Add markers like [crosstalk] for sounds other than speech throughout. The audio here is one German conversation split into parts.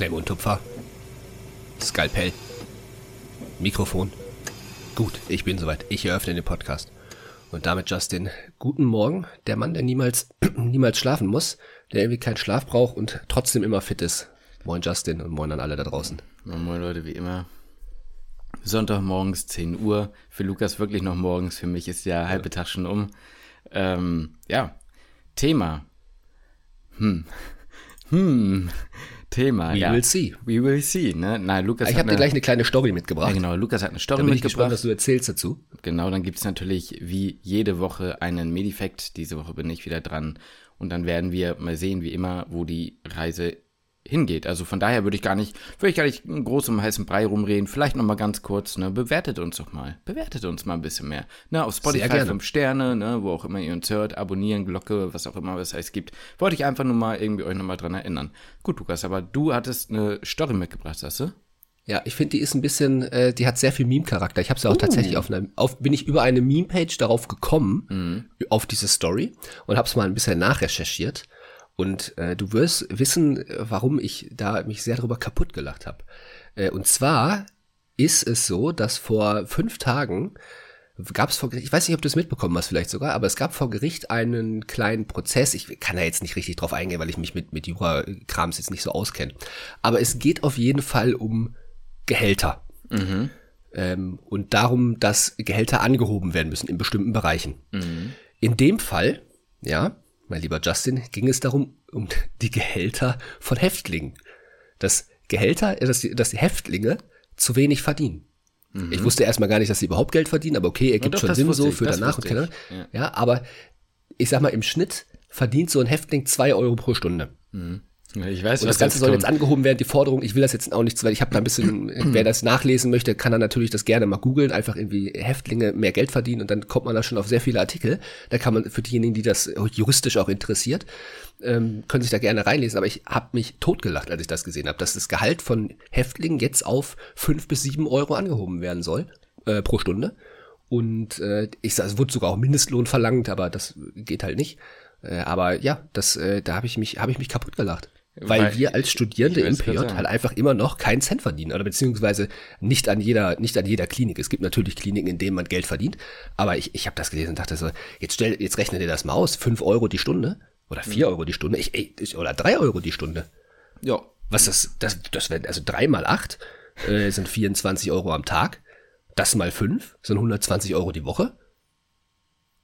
Klemm und Tupfer. Skalpell. Mikrofon. Gut, ich bin soweit. Ich eröffne den Podcast. Und damit Justin, guten Morgen. Der Mann, der niemals, [clears throat] niemals schlafen muss, der irgendwie keinen Schlaf braucht und trotzdem immer fit ist. Moin Justin und moin an alle da draußen. Moin, moin Leute, wie immer. Sonntagmorgens 10 Uhr. Für Lukas wirklich noch morgens. Für mich ist der halbe Tag schon um. Ähm, ja, Thema. Hm. [laughs] Hm. Thema. We ja. will see. We will see, ne? Nein, Lukas Ich habe dir gleich eine kleine Story mitgebracht. ja, genau, Lukas hat eine Story Da bin ich gespannt, mitgebracht. was du erzählst dazu. Genau, dann gibt's natürlich wie jede Woche einen Medifact. Diese Woche bin ich wieder dran. Und dann werden wir mal sehen, wie immer, wo die Reise hingeht. Also von daher würde ich gar nicht, würde ich gar nicht groß um heißen Brei rumreden. Vielleicht noch mal ganz kurz, ne, bewertet uns doch mal. Bewertet uns mal ein bisschen mehr. Ne, auf Spotify gerne. 5 Sterne, ne, wo auch immer ihr uns hört, abonnieren, Glocke, was auch immer es heißt gibt. Wollte ich einfach nur mal irgendwie euch noch mal dran erinnern. Gut, Lukas, aber du hattest eine Story mitgebracht, hast du? Ja, ich finde, die ist ein bisschen, äh, die hat sehr viel Meme-Charakter. Ich habe sie auch Uh. tatsächlich auf einer, auf, bin ich über eine Meme-Page darauf gekommen, Mhm. auf diese Story und habe es mal ein bisschen nachrecherchiert. Und äh, du wirst wissen, äh, warum ich da mich sehr darüber kaputt gelacht habe. Äh, und zwar ist es so, dass vor fünf Tagen gab es vor Gericht, ich weiß nicht, ob du es mitbekommen hast vielleicht sogar, aber es gab vor Gericht einen kleinen Prozess. Ich kann da jetzt nicht richtig drauf eingehen, weil ich mich mit, mit Jura-Krams jetzt nicht so auskenne. Aber es geht auf jeden Fall um Gehälter. Ähm, und darum, dass Gehälter angehoben werden müssen in bestimmten Bereichen. In dem Fall, ja, mein lieber Justin, ging es darum, um die Gehälter von Häftlingen. Dass Gehälter, äh, dass die, dass die Häftlinge zu wenig verdienen. Ich wusste erstmal gar nicht, dass sie überhauaupt Geld verdienen, aber okay, ergibt doch, schon Sinn so ich, für danach und keine Ahnung. Ja, aber ich sag mal, im Schnitt verdient so ein Häftling zwei Euro pro Stunde. Ja, Ich weiß, Und das Ganze soll jetzt angehoben werden, die Forderung, ich will das jetzt auch nicht, weil ich habe da ein bisschen, [clears throat] wer das nachlesen möchte, kann dann natürlich das gerne mal googeln, einfach irgendwie Häftlinge mehr Geld verdienen und dann kommt man da schon auf sehr viele Artikel. Da kann man für diejenigen, die das juristisch auch interessiert, ähm, können sich da gerne reinlesen. Aber ich habe mich totgelacht, als ich das gesehen habe, dass das Gehalt von Häftlingen jetzt auf fünf bis sieben Euro angehoben werden soll äh, pro Stunde. Und äh, ich sag, es wurde sogar auch Mindestlohn verlangt, aber das geht halt nicht. Äh, aber ja, das, äh, da habe ich mich, habe ich mich kaputt gelacht. Weil, Weil- wir als Studierende im PJ halt einfach immer noch keinen Cent verdienen. Oder beziehungsweise nicht an jeder, nicht an jeder Klinik. Es gibt natürlich Kliniken, in denen man Geld verdient. Aber ich, ich habe das gelesen und dachte so, jetzt stell, jetzt rechne dir das mal aus. Fünf Euro die Stunde oder vier Euro die Stunde. Ich, ich, oder drei Euro die Stunde. Ja. Was das, das, das wäre, also drei mal acht äh, sind 24 Euro am Tag. Das mal fünf sind 120 Euro die Woche.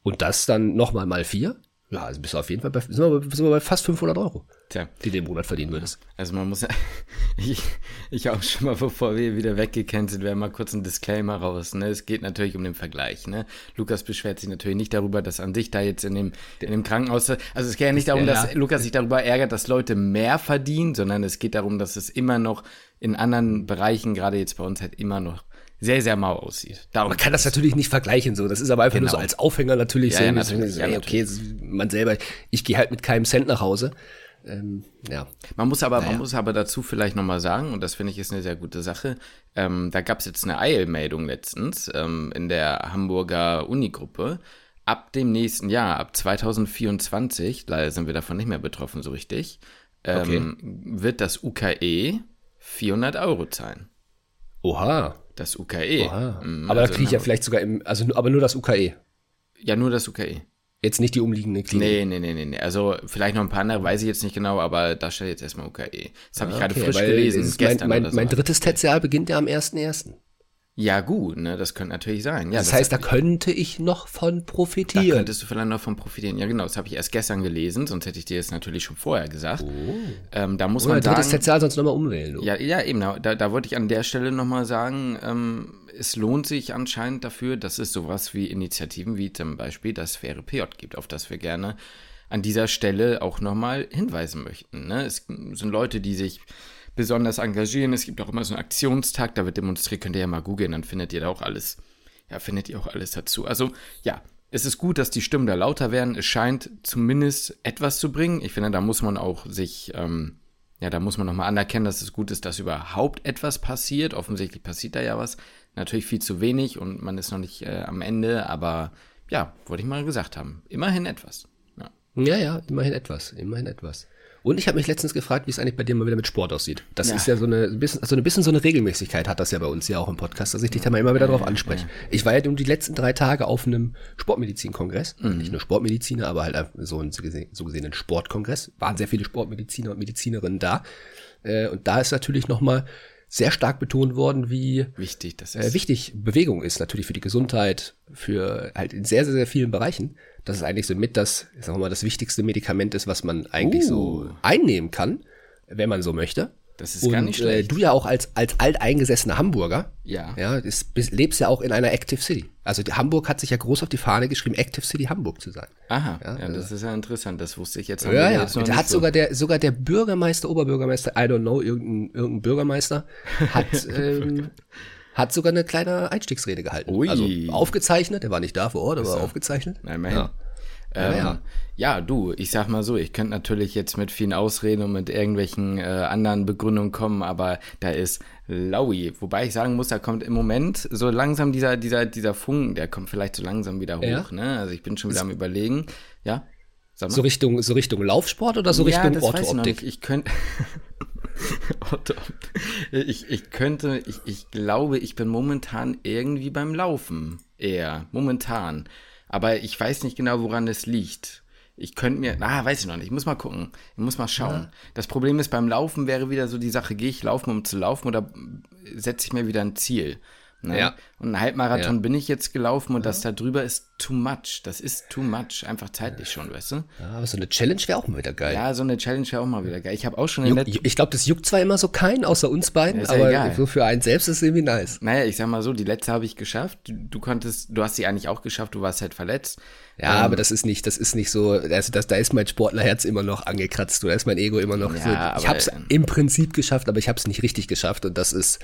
Und das dann nochmal mal vier. Ja, also bist du auf jeden Fall bei, sind wir, bei- sind wir bei fast 500 Euro, Tja. die du im Monat verdienen würdest. Also man muss, [laughs] ich, ich auch schon mal, bevor wir wieder weggecancelt werden, mal kurz ein Disclaimer raus. Ne? Es geht natürlich um den Vergleich. Ne? Lukas beschwert sich natürlich nicht darüber, dass an sich da jetzt in dem, in dem Krankenhaus, also es geht ja nicht darum, Ja. dass Lukas sich darüber ärgert, dass Leute mehr verdienen, sondern es geht darum, dass es immer noch in anderen Bereichen, gerade jetzt bei uns halt immer noch sehr, sehr mau aussieht. Darum Man kann das natürlich nicht vergleichen, so. Das ist aber einfach nur so Genau. als Aufhänger natürlich Ja, so. ja, natürlich. so, Ja, okay, man selber, ich gehe halt mit keinem Cent nach Hause. Ähm, ja. Man muss aber, Naja. man muss aber dazu vielleicht nochmal sagen, und das finde ich ist eine sehr gute Sache, ähm, da gab es jetzt eine Eilmeldung letztens ähm, in der Hamburger Unigruppe. Ab dem nächsten Jahr, ab 2024, leider sind wir davon nicht mehr betroffen so richtig, ähm, wird das UKE 400 Euro zahlen. Oha. Das UKE. Mm, aber also da kriege ich ja vielleicht sogar im, also nur- aber nur das UKE. Ja, nur das UKE. Jetzt nicht die umliegende Klinik. Nee, nee, nee, nee. Also vielleicht noch ein paar andere, weiß ich jetzt nicht genau, aber da steht jetzt erstmal UKE. Das habe ich gerade Okay, frisch gelesen, es ist gestern mein, mein, oder so. mein drittes Tertial beginnt ja am 1.1. Ja, gut, ne, das könnte natürlich sein. Ja, Das heißt, da könnte ich noch von Da profitieren. könntest du vielleicht noch von profitieren. Ja, genau, das habe ich erst gestern gelesen, sonst hätte ich dir das natürlich schon vorher gesagt. Ähm, da muss Oder man sagen, Tertial sonst nochmal umwählen. Du. ja, ja, eben, da, da wollte ich an der Stelle nochmal sagen, ähm, es lohnt sich anscheinend dafür, dass es sowas wie Initiativen wie zum Beispiel das faire PJ gibt, auf das wir gerne an dieser Stelle auch nochmal hinweisen möchten. Ne? Es sind Leute, die sich besonders engagieren. Es gibt auch immer so einen Aktionstag, da wird demonstriert, könnt ihr ja mal googeln, dann findet ihr da auch alles, ja, findet ihr auch alles dazu. Also, ja, es ist gut, dass die Stimmen da lauter werden. Es scheint zumindest etwas zu bringen. Ich finde, da muss man auch sich, ähm, ja, da muss man nochmal anerkennen, dass es gut ist, dass überhaupt etwas passiert. Offensichtlich passiert da ja was. Natürlich viel zu wenig und man ist noch nicht äh, am Ende, aber ja, wollte ich mal gesagt haben. Immerhin etwas. Ja. Ja, ja, immerhin etwas, immerhin etwas. Und ich habe mich letztens gefragt, wie es eigentlich bei dir mal wieder mit Sport aussieht. Das ja. ist ja so eine bisschen, so ein bisschen so eine Regelmäßigkeit hat das ja bei uns ja auch im Podcast, dass ich dich da mal immer wieder drauf anspreche. Ich war ja nun die letzten drei Tage auf einem Sportmedizin-Kongress. Mhm. Nicht nur Sportmediziner, aber halt so einen so gesehen einen Sportkongress. Waren sehr viele Sportmediziner und Medizinerinnen da. Äh, und da ist natürlich nochmal sehr stark betont worden, wie wichtig das ist. Äh, wichtig Bewegung ist natürlich für die Gesundheit, für halt in sehr, sehr, sehr vielen Bereichen. Das ist eigentlich so mit das, ich sag mal, das wichtigste Medikament ist, was man eigentlich uh. so einnehmen kann, wenn man so möchte. Das ist und, gar nicht schlecht. Äh, du ja auch als, als alteingesessener Hamburger, ja, ja ist, lebst ja auch in einer Active City. Also Hamburg hat sich ja groß auf die Fahne geschrieben, Active City Hamburg zu sein. Aha, ja, ja das ist ja interessant, das wusste ich jetzt. Ja, ja, jetzt da hat so. sogar der, sogar der Bürgermeister, Oberbürgermeister, I don't know, irgendein, irgendein Bürgermeister, hat, [laughs] ähm, hat sogar eine kleine Einstiegsrede gehalten. Ui. Also aufgezeichnet, der war nicht da vor Ort, aber aufgezeichnet. Nein, ja. Ähm, ja, ja. ja, du, ich sag mal so, ich könnte natürlich jetzt mit vielen Ausreden und mit irgendwelchen äh, anderen Begründungen kommen, aber da ist Laui. Wobei ich sagen muss, da kommt im Moment so langsam dieser, dieser, dieser Funken, der kommt vielleicht so langsam wieder hoch. Ja. Ne? Also ich bin schon wieder am überlegen. Ja. So Richtung, so Richtung Laufsport oder so Richtung Orthooptik? Ich, ich könnte. [laughs] [laughs] ich, ich könnte, ich, ich glaube, ich bin momentan irgendwie beim Laufen. Eher. Momentan. Aber ich weiß nicht genau, woran es liegt. Ich könnte mir, ah, weiß ich noch nicht, ich muss mal gucken, ich muss mal schauen. Ja. Das Problem ist, beim Laufen wäre wieder so die Sache, gehe ich laufen, um zu laufen oder setze ich mir wieder ein Ziel? Ne? Ja. Und ein Halbmarathon ja. bin ich jetzt gelaufen und ja. das da drüber ist too much. Das ist too much, einfach zeitlich schon, weißt du? Ja, aber so eine Challenge wäre auch mal wieder geil. Ja, so eine Challenge wäre auch mal wieder geil. Ich habe auch schon Juck, Ich glaube, das juckt zwar immer so keinen, außer uns beiden, aber egal. so für einen selbst ist es irgendwie nice. Naja, ich sag mal so, die letzte habe ich geschafft. Du, du, konntest, du hast sie eigentlich auch geschafft, du warst halt verletzt. Ja, ähm, aber das ist nicht, das ist nicht so, also das, da ist mein Sportlerherz immer noch angekratzt, da ist mein Ego immer noch ja, so. Ich habe es im Prinzip geschafft, aber ich habe es nicht richtig geschafft und das ist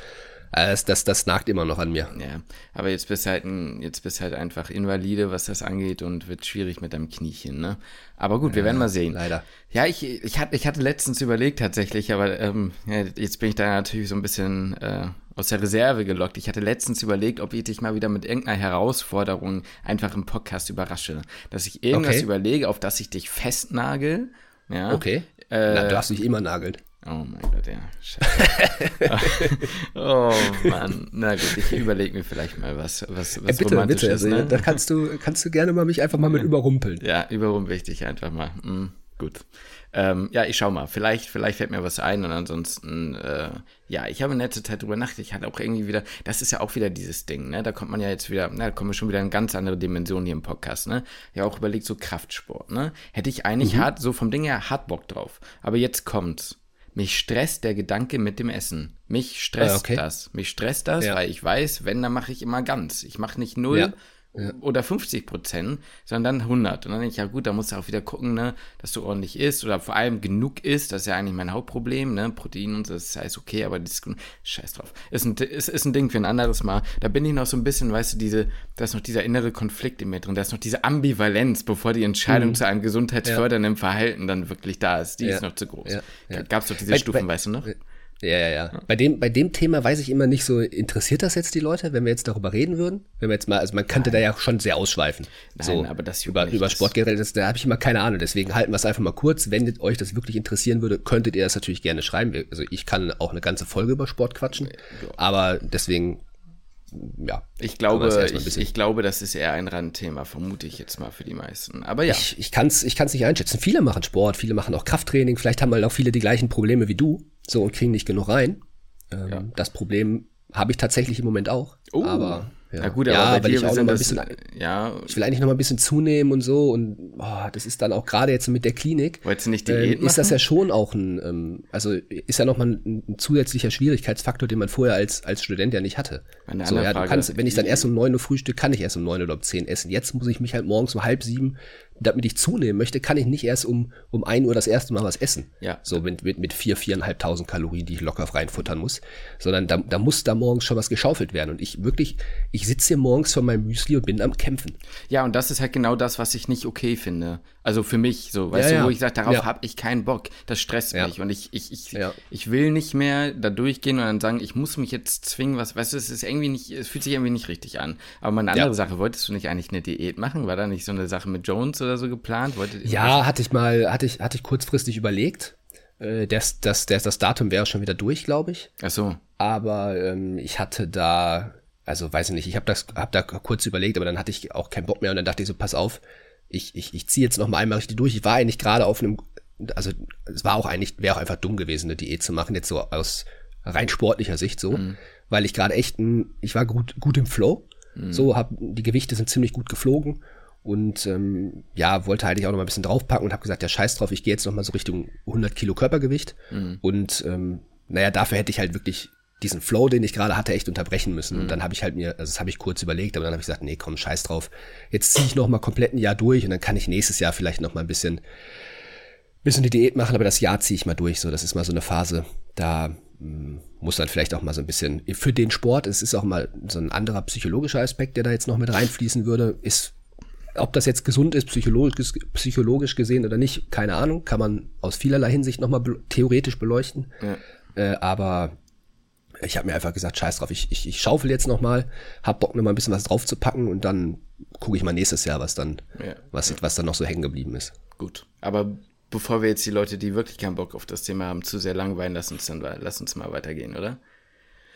das, das, das nagt immer noch an mir. Ja, aber jetzt bist halt ein, jetzt bist halt einfach invalide, was das angeht und wird schwierig mit deinem Kniechen, ne? Aber gut, wir werden mal sehen. Leider. Ja, ich, ich, hatte, ich hatte letztens überlegt tatsächlich, aber ähm, ja, jetzt bin ich da natürlich so ein bisschen äh, aus der Reserve gelockt. Ich hatte letztens überlegt, ob ich dich mal wieder mit irgendeiner Herausforderung einfach im Podcast überrasche. Dass ich irgendwas okay. überlege, auf das ich dich festnagel. Ja. Okay. Äh, Na, du hast dich immer nagelt. Oh mein Gott, ja. Scheiße. [laughs] oh Mann. Na gut, ich überlege mir vielleicht mal was, was, was ja, bitte, bitte. Ist, ne? Da kannst du, kannst du gerne mal mich einfach mal mit überrumpeln. Ja, überrumpel ich dich einfach mal. Mhm, gut. Ähm, ja, ich schau mal. Vielleicht, vielleicht fällt mir was ein und ansonsten, äh, ja, ich habe in letzter Zeit drüber nachgedacht. Ich hatte auch irgendwie wieder, das ist ja auch wieder dieses Ding, ne? Da kommt man ja jetzt wieder, na, da kommen wir schon wieder in ganz andere Dimensionen hier im Podcast, ne? Ja, auch überlegt, so Kraftsport, ne? Hätte ich eigentlich mhm. hart, so vom Ding her hart Bock drauf. Aber jetzt kommt's mich stresst der Gedanke mit dem Essen. Mich stresst ah, okay. das. Mich stresst das, ja. weil ich weiß, wenn, dann mache ich immer ganz. Ich mache nicht null ja ja. oder 50 Prozent, sondern dann 100. Und dann denke ich, ja gut, da musst du auch wieder gucken, ne, dass du ordentlich isst oder vor allem genug isst. Das ist ja eigentlich mein Hauptproblem, ne, Protein und so, das heißt okay, aber das scheiß drauf. Ist ein, ist, ist ein Ding für ein anderes Mal. Da bin ich noch so ein bisschen, weißt du, diese, da ist noch dieser innere Konflikt in mir drin, da ist noch diese Ambivalenz, bevor die Entscheidung mhm. zu einem gesundheitsfördernden ja. Verhalten dann wirklich da ist. Die ja. ist noch zu groß. Ja. Gab es doch diese bei, Stufen, bei, weißt du noch? Ja, ja, ja. Bei dem, bei dem Thema weiß ich immer nicht so, interessiert das jetzt die Leute, wenn wir jetzt darüber reden würden? Wenn wir jetzt mal, also man könnte Nein. da ja schon sehr ausschweifen. Nein, so, aber das über, über Sportgeräte, das, da habe ich immer keine Ahnung. Deswegen halten wir es einfach mal kurz. Wenn euch das wirklich interessieren würde, könntet ihr das natürlich gerne schreiben. Also ich kann auch eine ganze Folge über Sport quatschen. Aber deswegen ja. Ich glaube, ich, ich, glaube, das ist eher ein Randthema, vermute ich jetzt mal für die meisten. Aber ja. Ich, ich kann es ich kann's nicht einschätzen. Viele machen Sport, viele machen auch Krafttraining. Vielleicht haben halt auch viele die gleichen Probleme wie du. So und kriegen nicht genug rein. Ähm, ja. Das Problem habe ich tatsächlich im Moment auch. Oh. Aber ja, ja gut, aber ja, bei dir ich auch noch mal ein bisschen, ja. Ich will eigentlich noch mal ein bisschen zunehmen und so und oh, das ist dann auch gerade jetzt mit der Klinik. Wolltest du nicht Diät ähm, Ist das ja schon auch ein, ähm, also ist ja noch mal ein, ein, zusätzlicher Schwierigkeitsfaktor, den man vorher als als Student ja nicht hatte. Eine so, ja, du kannst, wenn ich dann erst um neun Uhr frühstück, kann ich erst um neun oder um zehn essen. Jetzt muss ich mich halt morgens um halb sieben damit ich zunehmen möchte, kann ich nicht erst um, um ein Uhr das erste Mal was essen. Ja. So mit, mit, mit vier, viereinhalbtausend Kalorien, die ich locker reinfuttern muss. Sondern da, da muss da morgens schon was geschaufelt werden. Und ich wirklich, ich sitze hier morgens vor meinem Müsli und bin am Kämpfen. Ja, und das ist halt genau das, was ich nicht okay finde. Also für mich so, weißt ja, du, wo ja. ich sage, darauf ja. habe ich keinen Bock. Das stresst mich. Und ich, ich, ich, ich will nicht mehr da durchgehen und dann sagen, ich muss mich jetzt zwingen, was, weißt du, es ist irgendwie nicht, es fühlt sich irgendwie nicht richtig an. Aber mal eine andere Sache, wolltest du nicht eigentlich eine Diät machen? War da nicht so eine Sache mit Jones oder so geplant? Wolltet ja, hatte ich mal, hatte ich, hatte ich kurzfristig überlegt. Äh, das, das, das, das Datum wäre schon wieder durch, glaube ich. Ach so. Aber ähm, ich hatte da, also weiß ich nicht, ich habe das, hab da kurz überlegt, aber dann hatte ich auch keinen Bock mehr und dann dachte ich so, pass auf, ich, ich, ich ziehe jetzt noch mal einmal richtig durch. Ich war eigentlich gerade auf einem, also es war auch eigentlich, wäre auch einfach dumm gewesen, eine Diät zu machen, jetzt so aus rein sportlicher Sicht so, mhm. weil ich gerade echt, ein, ich war gut, gut im Flow. Mhm. So, hab, die Gewichte sind ziemlich gut geflogen und ähm, ja, wollte eigentlich auch noch mal ein bisschen draufpacken und habe gesagt, ja scheiß drauf, ich gehe jetzt noch mal so Richtung 100 Kilo Körpergewicht mhm. und ähm, naja, dafür hätte ich halt wirklich diesen Flow, den ich gerade hatte, echt unterbrechen müssen. Mhm. Und dann habe ich halt mir, also das habe ich kurz überlegt, aber dann habe ich gesagt, nee, komm, scheiß drauf. Jetzt ziehe ich noch mal komplett ein Jahr durch und dann kann ich nächstes Jahr vielleicht noch mal ein bisschen, bisschen die Diät machen, aber das Jahr ziehe ich mal durch. So, das ist mal so eine Phase, da mh, hm, muss dann vielleicht auch mal so ein bisschen für den Sport. Es ist auch mal so ein anderer psychologischer Aspekt, der da jetzt noch mit reinfließen würde. Ist ob das jetzt gesund ist, psychologisch, psychologisch gesehen oder nicht, keine Ahnung, kann man aus vielerlei Hinsicht nochmal be theoretisch beleuchten. Ja. Äh, aber ich habe mir einfach gesagt, scheiß drauf, ich, ich, ich schaufel jetzt nochmal, hab Bock mir mal ein bisschen was draufzupacken und dann gucke ich mal nächstes Jahr, was dann, ja. was, was dann noch so hängen geblieben ist. Gut. Aber bevor wir jetzt die Leute, die wirklich keinen Bock auf das Thema haben, zu sehr langweilen, lass uns dann lass uns mal weitergehen, oder?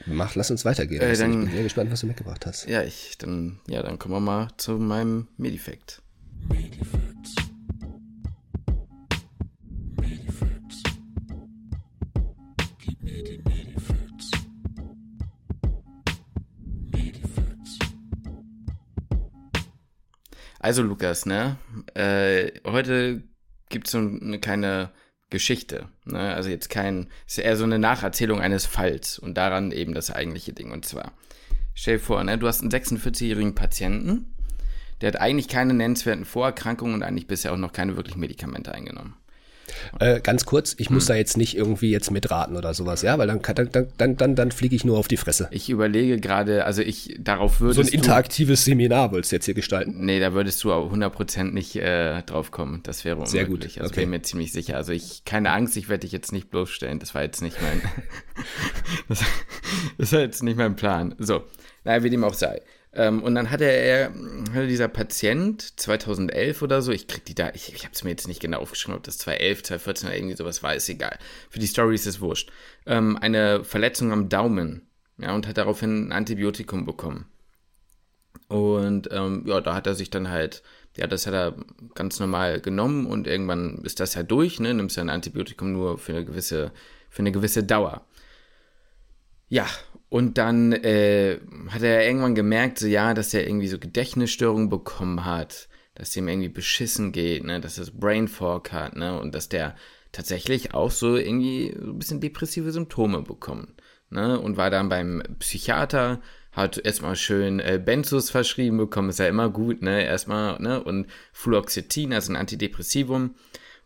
Mach, lass uns weitergehen. Äh, dann, ich bin sehr gespannt, was du mitgebracht hast. Ja, ich, dann, ja, dann kommen wir mal zu meinem Medifact. Medifacts. Medifacts. Gib mir die Medifacts. Medifacts. Also, Lukas, ne? Äh, heute gibt es so eine kleine Geschichte. Ne? Also jetzt kein, ist eher so eine Nacherzählung eines Falls und daran eben das eigentliche Ding. Und zwar, stell dir vor, ne, du hast einen 46-jährigen Patienten, der hat eigentlich keine nennenswerten Vorerkrankungen und eigentlich bisher auch noch keine wirklichen Medikamente eingenommen. Äh, ganz kurz, ich muss hm. da jetzt nicht irgendwie jetzt mitraten oder sowas, ja, weil dann, dann, dann, dann, dann fliege ich nur auf die Fresse. Ich überlege gerade, also ich, darauf würdest So ein interaktives du, Seminar wolltest du jetzt hier gestalten? Nee, da würdest du auch 100% nicht äh, drauf kommen. Das wäre unmöglich. Sehr gut. Also okay. bin mir ziemlich sicher. Also ich, keine Angst, ich werde dich jetzt nicht bloßstellen. Das war jetzt nicht mein, [laughs] [laughs] das, das war jetzt nicht mein Plan. So, naja, wie dem auch sei. Ähm, und dann hatte er, hatte dieser Patient 2011 oder so, ich krieg die da, ich, ich habe es mir jetzt nicht genau aufgeschrieben, ob das 2011, 2014 oder irgendwie sowas war, ist egal. Für die Story ist es wurscht. Ähm, eine Verletzung am Daumen, ja, und hat daraufhin ein Antibiotikum bekommen. Und ähm, ja, da hat er sich dann halt, ja, das hat er ganz normal genommen und irgendwann ist das ja durch, ne? Nimmst ja ein Antibiotikum nur für eine gewisse, für eine gewisse Dauer. Ja, und dann äh, hat er irgendwann gemerkt, so ja, dass er irgendwie so Gedächtnisstörungen bekommen hat, dass ihm irgendwie beschissen geht, ne, dass er Brain Fog hat, ne, und dass der tatsächlich auch so irgendwie so ein bisschen depressive Symptome bekommen, ne, und war dann beim Psychiater, hat erstmal schön äh, Benzos verschrieben bekommen, ist ja immer gut, ne, erstmal, ne, und Fluoxetin, also ein Antidepressivum.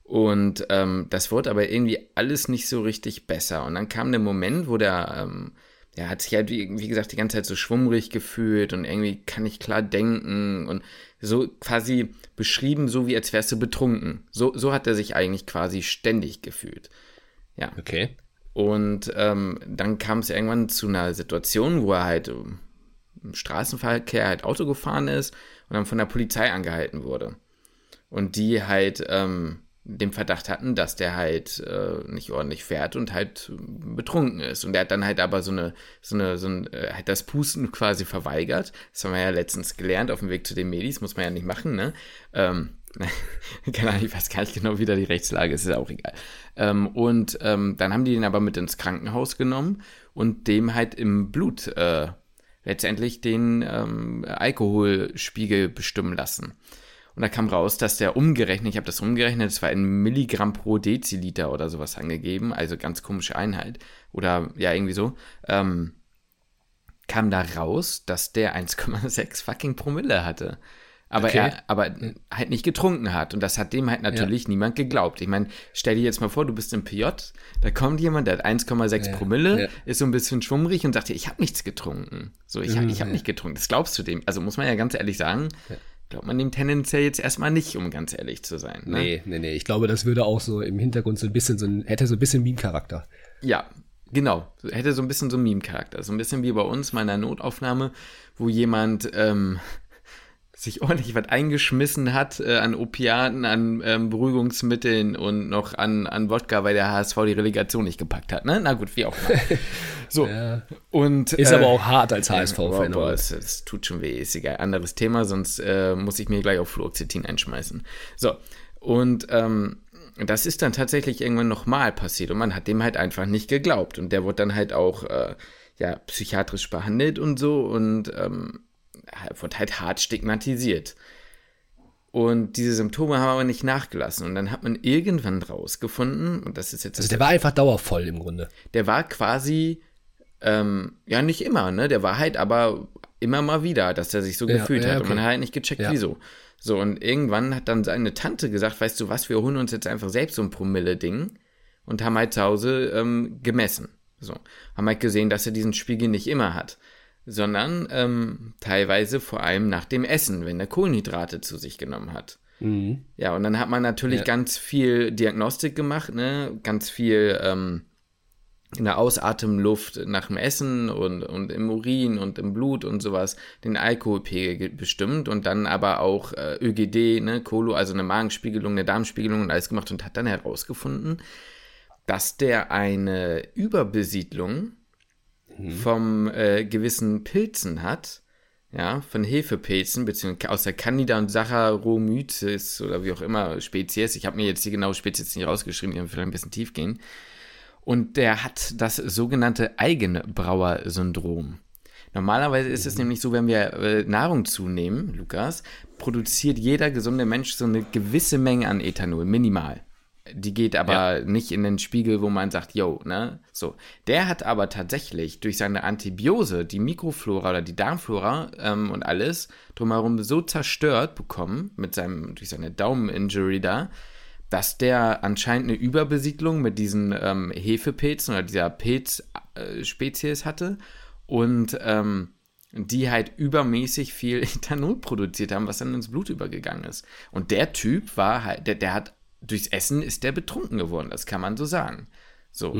Und ähm, das wurde aber irgendwie alles nicht so richtig besser. Und dann kam der Moment, wo der ähm, er hat sich halt, wie, wie gesagt, die ganze Zeit so schwummrig gefühlt und irgendwie kann ich klar denken und so quasi beschrieben, so wie als wärst du betrunken. So, so hat er sich eigentlich quasi ständig gefühlt. Ja. Okay. Und ähm, dann kam es irgendwann zu einer Situation, wo er halt im Straßenverkehr halt Auto gefahren ist und dann von der Polizei angehalten wurde. Und die halt ähm, den Verdacht hatten, dass der halt äh, nicht ordentlich fährt und halt betrunken ist. Und er hat dann halt aber so eine, so eine, so ein, äh, hat das Pusten quasi verweigert. Das haben wir ja letztens gelernt auf dem Weg zu den Medis, muss man ja nicht machen, ne? Ähm, [laughs] keine Ahnung, ich weiß gar nicht genau, wie da die Rechtslage ist, ist auch egal. Ähm, und ähm, dann haben die den aber mit ins Krankenhaus genommen und dem halt im Blut äh, letztendlich den ähm, Alkoholspiegel bestimmen lassen. Und da kam raus, dass der umgerechnet, ich habe das umgerechnet, es war in Milligramm pro Deziliter oder sowas angegeben, also ganz komische Einheit. Oder ja, irgendwie so. Ähm, kam da raus, dass der [laughs] 1,6 fucking Promille hatte. Aber okay. er aber halt nicht getrunken hat. Und das hat dem halt natürlich ja. niemand geglaubt. Ich meine, stell dir jetzt mal vor, du bist im PJ, da kommt jemand, der hat 1,6 ja. Promille, ja. ist so ein bisschen schwummrig und sagt dir, ich habe nichts getrunken. So, ich, mhm, ich habe nicht getrunken. Das glaubst du dem. Also muss man ja ganz ehrlich sagen, glaubt man dem tendenziell jetzt erstmal nicht, um ganz ehrlich zu sein. Ne? Nee, nee, nee. Ich glaube, das würde auch so im Hintergrund so ein bisschen so ein, hätte so ein bisschen Meme-Charakter. Ja, genau. Hätte so ein bisschen so einen Meme-Charakter. So ein bisschen wie bei uns, meiner Notaufnahme, wo jemand, ähm, sich ordentlich was eingeschmissen hat äh, an Opiaten, an ähm, Beruhigungsmitteln und noch an, an Wodka, weil der HSV die Relegation nicht gepackt hat. Ne? Na gut, wie auch immer. [laughs] So. Ja. Und, Ist äh, aber auch hart als ja, HSV-Fan. aber- es, es tut schon weh, ist egal. Anderes Thema, sonst äh, muss ich mir gleich auf Fluoxetin einschmeißen. So, und ähm, das ist dann tatsächlich irgendwann nochmal passiert und man hat dem halt einfach nicht geglaubt. Und der wurde dann halt auch äh, ja, psychiatrisch behandelt und so und ähm, wurde halt hart stigmatisiert. Und diese Symptome haben aber nicht nachgelassen. Und dann hat man irgendwann rausgefunden, und das ist jetzt Also der war einfach dauervoll im Grunde. der war quasi, ähm, ja, nicht immer, ne? Der war halt aber immer mal wieder, dass er sich so Ja, gefühlt ja, hat. Und man okay. hat halt nicht gecheckt, Ja. wieso. So, und irgendwann hat dann seine Tante gesagt, weißt du was, wir holen uns jetzt einfach selbst so ein Promille-Ding und haben halt zu Hause ähm, gemessen. So, haben halt gesehen, dass er diesen Spiegel nicht immer hat, sondern ähm, teilweise vor allem nach dem Essen, wenn er Kohlenhydrate zu sich genommen hat. Mhm. Ja, und dann hat man natürlich Ja. ganz viel Diagnostik gemacht, ne? Ganz viel ähm, in der Ausatemluft nach dem Essen und, und im Urin und im Blut und sowas den Alkoholpegel ge- bestimmt und dann aber auch äh, ÖGD, ne, Kolo, also eine Magenspiegelung, eine Darmspiegelung und alles gemacht und hat dann herausgefunden, dass der eine Überbesiedlung vom äh, gewissen Pilzen hat, ja, von Hefepilzen, beziehungsweise aus der Candida und Saccharomyces oder wie auch immer Spezies. Ich habe mir jetzt die genaue Spezies nicht rausgeschrieben, die vielleicht ein bisschen tief gehen. Und der hat das sogenannte Eigenbrauer-Syndrom. Normalerweise ist es nämlich so, wenn wir äh, Nahrung zunehmen, Lukas, produziert jeder gesunde Mensch so eine gewisse Menge an Ethanol, minimal. Die geht aber nicht in den Spiegel, wo man sagt, yo, ne? So. Der hat aber tatsächlich durch seine Antibiose die Mikroflora oder die Darmflora ähm, und alles drumherum so zerstört bekommen, mit seinem, durch seine Daumen-Injury da, dass der anscheinend eine Überbesiedlung mit diesen ähm, Hefepilzen oder dieser Pilzspezies hatte und ähm, die halt übermäßig viel [laughs] Ethanol produziert haben, was dann ins Blut übergegangen ist. Und der Typ war halt, der, der hat durchs Essen ist der betrunken geworden, das kann man so sagen. So.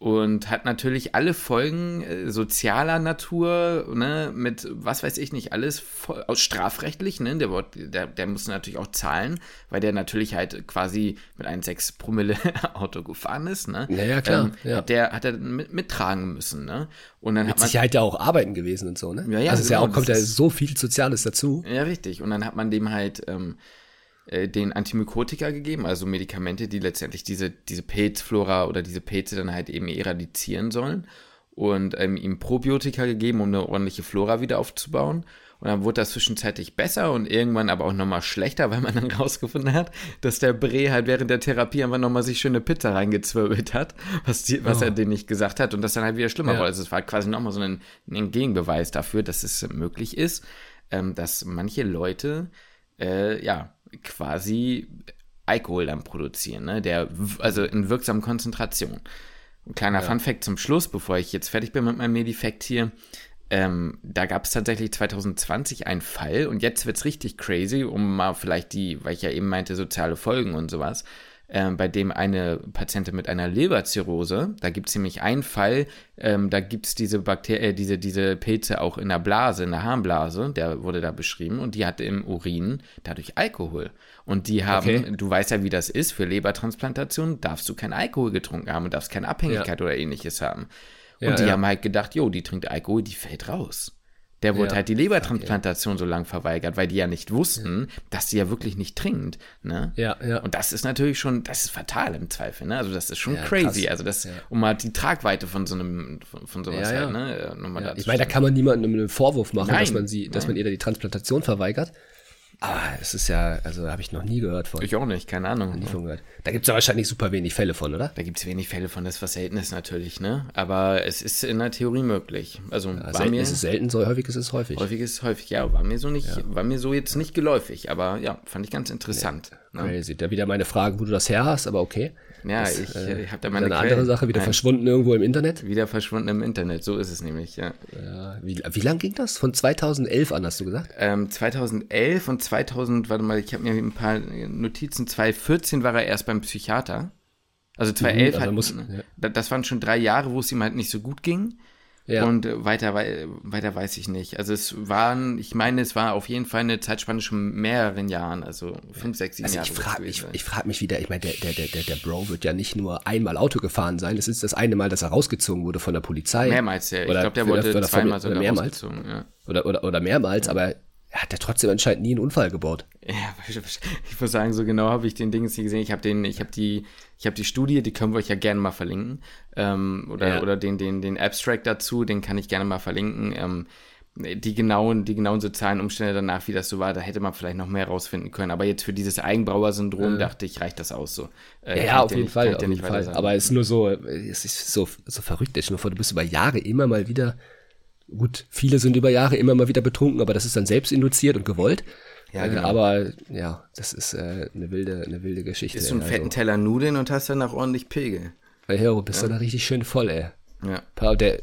Und hat natürlich alle Folgen äh, sozialer Natur, ne, mit was weiß ich nicht, alles voll, aus strafrechtlich, ne, der, der, der muss natürlich auch zahlen, weil der natürlich halt quasi mit einem 6 Promille [laughs] Auto gefahren ist, ne. Ja, ja, klar, ja. Hat der hat er mit, mittragen müssen, ne. Und dann hat Mit man Sicherheit ja auch arbeiten gewesen und so, ne? Ja, ja, also es ist ja genau, auch, kommt ja so viel Soziales dazu. ja, richtig. Und dann hat man dem halt ähm, äh, den Antimykotika gegeben, also Medikamente, die letztendlich diese, diese Pilzflora oder diese Pilze dann halt eben eradizieren sollen. Und ähm, ihm Probiotika gegeben, um eine ordentliche Flora wieder aufzubauen. Und dann wurde das zwischenzeitlich besser und irgendwann aber auch nochmal schlechter, weil man dann [laughs] rausgefunden hat, dass der Bre halt während der Therapie einfach nochmal sich schöne Pizza reingezwirbelt hat, was, die, was er denen nicht gesagt hat und das dann halt wieder schlimmer Ja. wurde. Also es war quasi nochmal so ein, ein Gegenbeweis dafür, dass es möglich ist, ähm, dass manche Leute äh, ja quasi Alkohol dann produzieren, ne? Der, also in wirksamen Konzentration. Ein kleiner Funfact zum Schluss, bevor ich jetzt fertig bin mit meinem Medifact hier. Ähm, da gab es tatsächlich 2020 einen Fall und jetzt wird's richtig crazy, um mal vielleicht die, weil ich ja eben meinte, soziale Folgen und sowas, ähm, bei dem eine Patientin mit einer Leberzirrhose, da gibt's nämlich einen Fall, ähm, da gibt's diese Bakterien, äh, diese, diese Pilze auch in der Blase, in der Harnblase, der wurde da beschrieben und die hatte im Urin dadurch Alkohol. Und die haben, Okay. du weißt ja, wie das ist, für Lebertransplantation darfst du kein Alkohol getrunken haben und darfst keine Abhängigkeit oder ähnliches haben. Und Ja, die ja. haben halt gedacht, jo, die trinkt Alkohol, die fällt raus. Der wurde Ja. halt die Lebertransplantation so lang verweigert, weil die ja nicht wussten, dass sie ja wirklich nicht trinkt. Ne? Ja, ja. Und das ist natürlich schon, das ist fatal im Zweifel, ne? Also das ist schon Ja, crazy. krass. Also das, Ja. um mal die Tragweite von so einem, von, von sowas Ja, ja. halt, ne? äh, Nochmal Ja, ich meine, da kann man niemandem einen Vorwurf machen, Nein, dass man sie, dass man ihr da die Transplantation verweigert. Aber es ist ja, also habe ich noch nie gehört von. Ich auch nicht, keine Ahnung. nie von gehört. Da gibt es ja wahrscheinlich super wenig Fälle von, oder? Da gibt es wenig Fälle von, das ist was Seltenes natürlich, ne? Aber es ist in der Theorie möglich. Also war Selten mir ist es selten, so häufig ist es häufig. häufig ist häufig, ja, war mir so nicht, war mir so jetzt nicht geläufig, aber ja, fand ich ganz interessant. Ne? Crazy. Da wieder meine Frage, wo du das her hast, aber okay. Ja, Das, ich, äh, ich habe da meine eine Quellen. andere Sache, wieder Nein, verschwunden irgendwo im Internet. wieder verschwunden im Internet, so ist es nämlich, ja. Ja, wie, wie lang ging das? Von 2011 an, hast du gesagt? Ähm, 2011 und 2000, warte mal, ich habe mir ein paar Notizen, 2014 war er erst beim Psychiater. Also 2011 also hat, muss- ja. da- das waren schon drei Jahre, wo es ihm halt nicht so gut ging. Ja. Und weiter, weiter weiß ich nicht. Also es waren, ich meine, es war auf jeden Fall eine Zeitspanne schon mehreren Jahren, also fünf, sechs, sieben also Jahre. Ich frage ich, ich frag mich wieder, ich meine, der, der, der, der Bro wird ja nicht nur einmal Auto gefahren sein, es ist das eine Mal, dass er rausgezogen wurde von der Polizei. Mehrmals, ja. Ich glaube, der wurde oder zweimal sogar mehrmals. Ja. Oder, oder, oder mehrmals, ja. aber er hat ja trotzdem anscheinend nie einen Unfall gebaut. Ja, ich muss sagen, so genau habe ich den Ding nicht gesehen. Ich habe den, ich habe die, ich habe die Studie, die können wir euch ja gerne mal verlinken. Ähm, oder, ja. oder den, den, den Abstract dazu, den kann ich gerne mal verlinken. Ähm, die genauen, die genauen sozialen Umstände danach, wie das so war, da hätte man vielleicht noch mehr rausfinden können. Aber jetzt für dieses Eigenbrauer-Syndrom äh. dachte ich, reicht das aus so. Äh, ja, auf jeden nicht, Fall, auf jeden Fall. Aber es ist nur so, es ist so, so verrückt. Stell dir mal vor, du bist über Jahre immer mal wieder Gut, viele sind über Jahre immer mal wieder betrunken, aber das ist dann selbst induziert und gewollt. Ja, äh, genau. aber ja, das ist äh, eine wilde, eine wilde Geschichte. Bist du einen also. fetten Teller Nudeln und hast dann auch ordentlich Pegel. Ja, bist ja. dann richtig schön voll, ey. Ja. Der,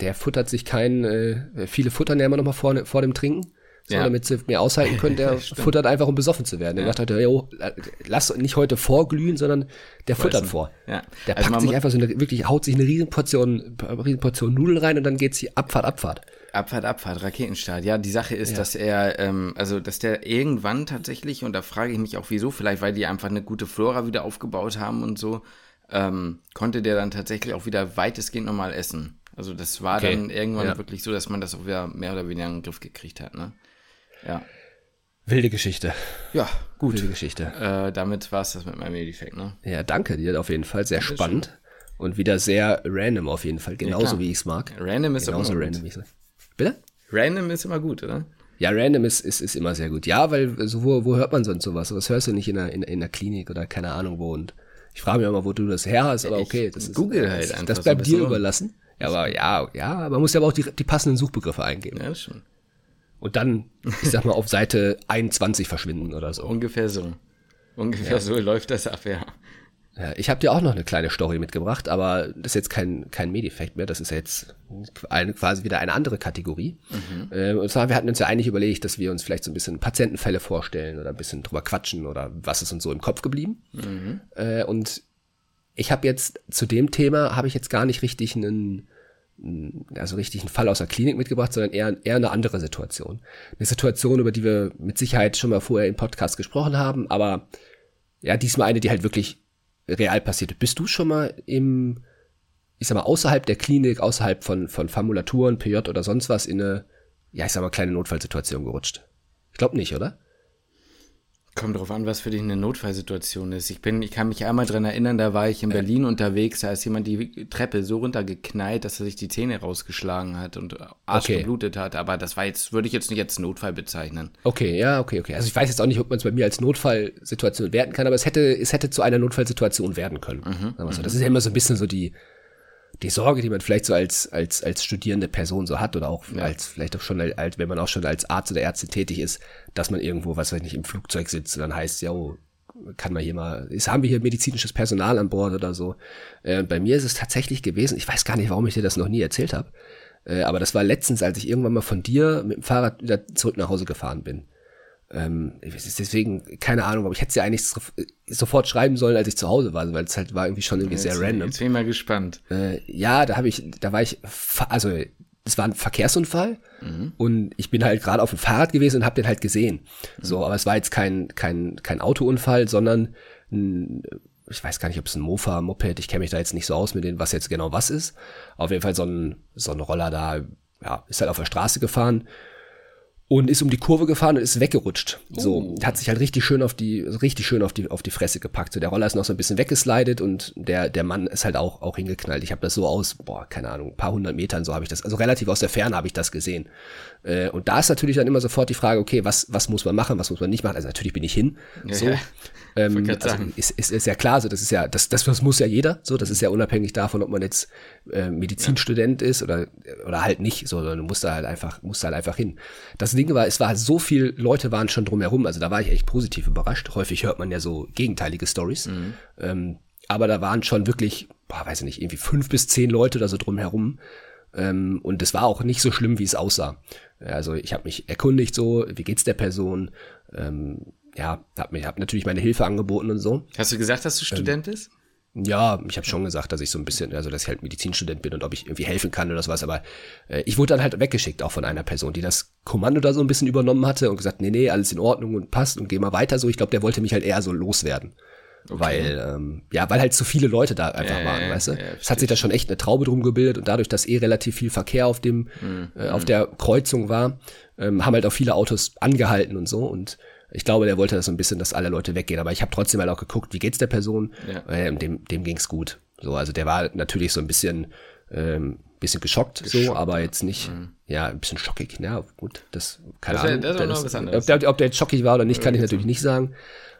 der futtert sich keinen, äh, viele futtern ja immer noch mal vor, vor dem Trinken so, ja. damit sie mehr aushalten können, der [laughs] futtert einfach, um besoffen zu werden. Der ja. sagt halt, jo, lass nicht heute vorglühen, sondern der futtert vor. Ja. Der also packt sich einfach so eine, wirklich, haut sich eine Riesenportion, Riesenportion Nudeln rein und dann geht's hier Abfahrt, Abfahrt. Abfahrt, Abfahrt, Raketenstart. Ja, die Sache ist, ja. dass er, ähm, also dass der irgendwann tatsächlich, und da frage ich mich auch wieso, vielleicht weil die einfach eine gute Flora wieder aufgebaut haben und so, ähm, konnte der dann tatsächlich auch wieder weitestgehend normal essen. Also das war okay. dann irgendwann ja. wirklich so, dass man das auch wieder mehr oder weniger in den Griff gekriegt hat, ne? Ja. Wilde Geschichte. Ja, gut. Wilde Geschichte. Äh, damit war es das mit meinem Medifekt, ne? Ja, danke dir auf jeden Fall. Sehr danke spannend. Schön. Und wieder sehr random auf jeden Fall. Genauso ja, wie ich es mag. Random ist Genauso immer random gut. Bitte? Random ist immer gut, oder? Ja, random ist, ist, ist immer sehr gut. Ja, weil so, wo, wo hört man sonst sowas? Was hörst du nicht in der, in, in der Klinik oder keine Ahnung wo? Und ich frage mich immer, wo du das her hast, aber okay, das ist. Google halt einfach. Das bleibt so dir überlassen. Ja, aber ja, ja, man muss ja aber auch die, die passenden Suchbegriffe eingeben. Ja, schon und dann, ich sag mal, auf Seite 21 verschwinden oder so. Ungefähr so. Ungefähr ja. so läuft das ab, ja. ja ich habe dir auch noch eine kleine Story mitgebracht, aber das ist jetzt kein, kein Medifekt mehr, das ist jetzt eine, quasi wieder eine andere Kategorie. Mhm. Äh, und zwar, wir hatten uns ja eigentlich überlegt, dass wir uns vielleicht so ein bisschen Patientenfälle vorstellen oder ein bisschen drüber quatschen oder was ist uns so im Kopf geblieben. Mhm. Äh, und ich habe jetzt zu dem Thema, habe ich jetzt gar nicht richtig einen also richtig einen Fall aus der Klinik mitgebracht, sondern eher, eher eine andere Situation. Eine Situation, über die wir mit Sicherheit schon mal vorher im Podcast gesprochen haben, aber ja, diesmal eine, die halt wirklich real passierte. Bist du schon mal im, ich sag mal, außerhalb der Klinik, außerhalb von, von Formulaturen, PJ oder sonst was in eine, ja, ich sag mal, kleine Notfallsituation gerutscht? Ich glaube nicht, oder? Kommt drauf an, was für dich eine Notfallsituation ist. Ich bin, ich kann mich einmal dran erinnern, da war ich in Berlin unterwegs, da ist jemand die Treppe so runtergeknallt, dass er sich die Zähne rausgeschlagen hat und Arsch okay. geblutet hat. Aber das war jetzt, würde ich jetzt nicht als Notfall bezeichnen. Okay, ja, okay, okay. Also ich weiß jetzt auch nicht, ob man es bei mir als Notfallsituation werten kann, aber es hätte, es hätte zu einer Notfallsituation werden können. Mhm, so. Das ist ja immer so ein bisschen so die, die Sorge, die man vielleicht so als, als, als studierende Person so hat oder auch ja. als, vielleicht auch schon, als, wenn man auch schon als Arzt oder Ärztin tätig ist, dass man irgendwo, was weiß ich nicht, im Flugzeug sitzt und dann heißt, ja, oh, kann man hier mal, ist, haben wir hier medizinisches Personal an Bord oder so. Äh, bei mir ist es tatsächlich gewesen, ich weiß gar nicht, warum ich dir das noch nie erzählt habe, äh, aber das war letztens, als ich irgendwann mal von dir mit dem Fahrrad wieder zurück nach Hause gefahren bin. Ähm, deswegen, keine Ahnung, aber ich hätte es ja eigentlich sofort schreiben sollen, als ich zu Hause war, weil es halt war irgendwie schon irgendwie jetzt, sehr random. Jetzt bin ich mal gespannt. Äh, ja, da habe ich, da war ich, also es war ein Verkehrsunfall mhm. und ich bin halt gerade auf dem Fahrrad gewesen und habe den halt gesehen. Mhm. So, aber es war jetzt kein kein kein Autounfall, sondern ein, ich weiß gar nicht, ob es ein Mofa, Moped, ich kenne mich da jetzt nicht so aus mit dem, was jetzt genau was ist. Auf jeden Fall so ein so ein Roller da, ja, ist halt auf der Straße gefahren und ist um die Kurve gefahren und ist weggerutscht. So, uh. hat sich halt richtig schön auf die, richtig schön auf die, auf die Fresse gepackt. So, der Roller ist noch so ein bisschen weggeslidet und der, der Mann ist halt auch, auch hingeknallt. Ich habe das so aus, boah, keine Ahnung, ein paar hundert Metern, so habe ich das, also relativ aus der Ferne habe ich das gesehen. Äh, und da ist natürlich dann immer sofort die Frage, okay, was, was muss man machen, was muss man nicht machen? Also natürlich bin ich hin. So. Ja. Ähm, also ist, ist, ist ja klar, so das ist ja, das, das, das muss ja jeder, so, das ist ja unabhängig davon, ob man jetzt äh, Medizinstudent ja. ist oder, oder halt nicht, so, sondern du musst da halt einfach, musst da halt einfach hin. Das Ding war, es war so viel Leute waren schon drumherum, also da war ich echt positiv überrascht. Häufig hört man ja so gegenteilige Stories. Mhm. Ähm, aber da waren schon wirklich, boah, weiß ich nicht, irgendwie fünf bis zehn Leute da so drumherum. Ähm, und es war auch nicht so schlimm, wie es aussah. Also ich habe mich erkundigt so, wie geht's der Person? Ähm, ja, hab mir hab natürlich meine Hilfe angeboten und so. Hast du gesagt, dass du ähm, Student bist? Ja, ich habe schon gesagt, dass ich so ein bisschen, also dass ich halt Medizinstudent bin und ob ich irgendwie helfen kann oder sowas, aber äh, ich wurde dann halt weggeschickt, auch von einer Person, die das Kommando da so ein bisschen übernommen hatte und gesagt, nee, nee, alles in Ordnung und passt und geh mal weiter so. Ich glaube, der wollte mich halt eher so loswerden. Okay. Weil, ähm, ja, weil halt zu viele Leute da einfach äh, waren, weißt du? Äh, es hat sich da schon echt eine Traube drum gebildet und dadurch, dass eh relativ viel Verkehr auf dem, mhm. äh, auf der Kreuzung war, ähm, haben halt auch viele Autos angehalten und so und ich glaube, der wollte das so ein bisschen, dass alle Leute weggehen. Aber ich habe trotzdem halt auch geguckt, wie geht's der Person? Ja. Ähm, dem, dem ging's gut. So, also der war natürlich so ein bisschen, ähm, bisschen geschockt, geschockt so, aber jetzt nicht, mhm. ja, ein bisschen schockig. Ja, gut, das keine das, Ahnung. Das ist noch was anderes. Ob der, ob der jetzt schockig war oder nicht, kann ich natürlich nicht sagen.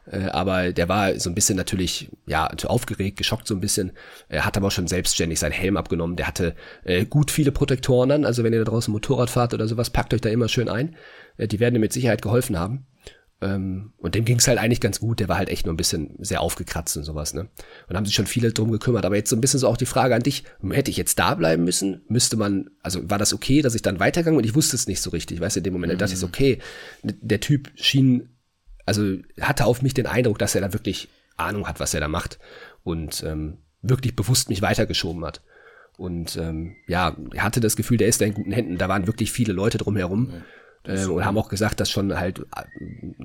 Äh, aber der war so ein bisschen natürlich, ja, aufgeregt, geschockt so ein bisschen. Er hat aber auch schon selbstständig seinen Helm abgenommen. Der hatte äh, gut viele Protektoren an. Also wenn ihr da draußen Motorrad fahrt oder sowas, packt euch da immer schön ein. Äh, die werden dir mit Sicherheit geholfen haben. Ähm, und dem ging es halt eigentlich ganz gut. Der war halt echt nur ein bisschen sehr aufgekratzt und sowas, ne? Und haben sich schon viele drum gekümmert. Aber jetzt so ein bisschen so auch die Frage an dich: Hätte ich jetzt da bleiben müssen? Müsste man, also war das okay, dass ich dann weitergegangen und ich wusste es nicht so richtig, weißt du, in dem Moment. Mhm. Da dachte ich so, okay, der Typ schien, also hatte auf mich den Eindruck, dass er da wirklich Ahnung hat, was er da macht und ähm, wirklich bewusst mich weitergeschoben hat. Und ähm, ja, hatte das Gefühl, der ist da in guten Händen. Da waren wirklich viele Leute drumherum. Mhm äh, und haben auch gesagt, dass schon halt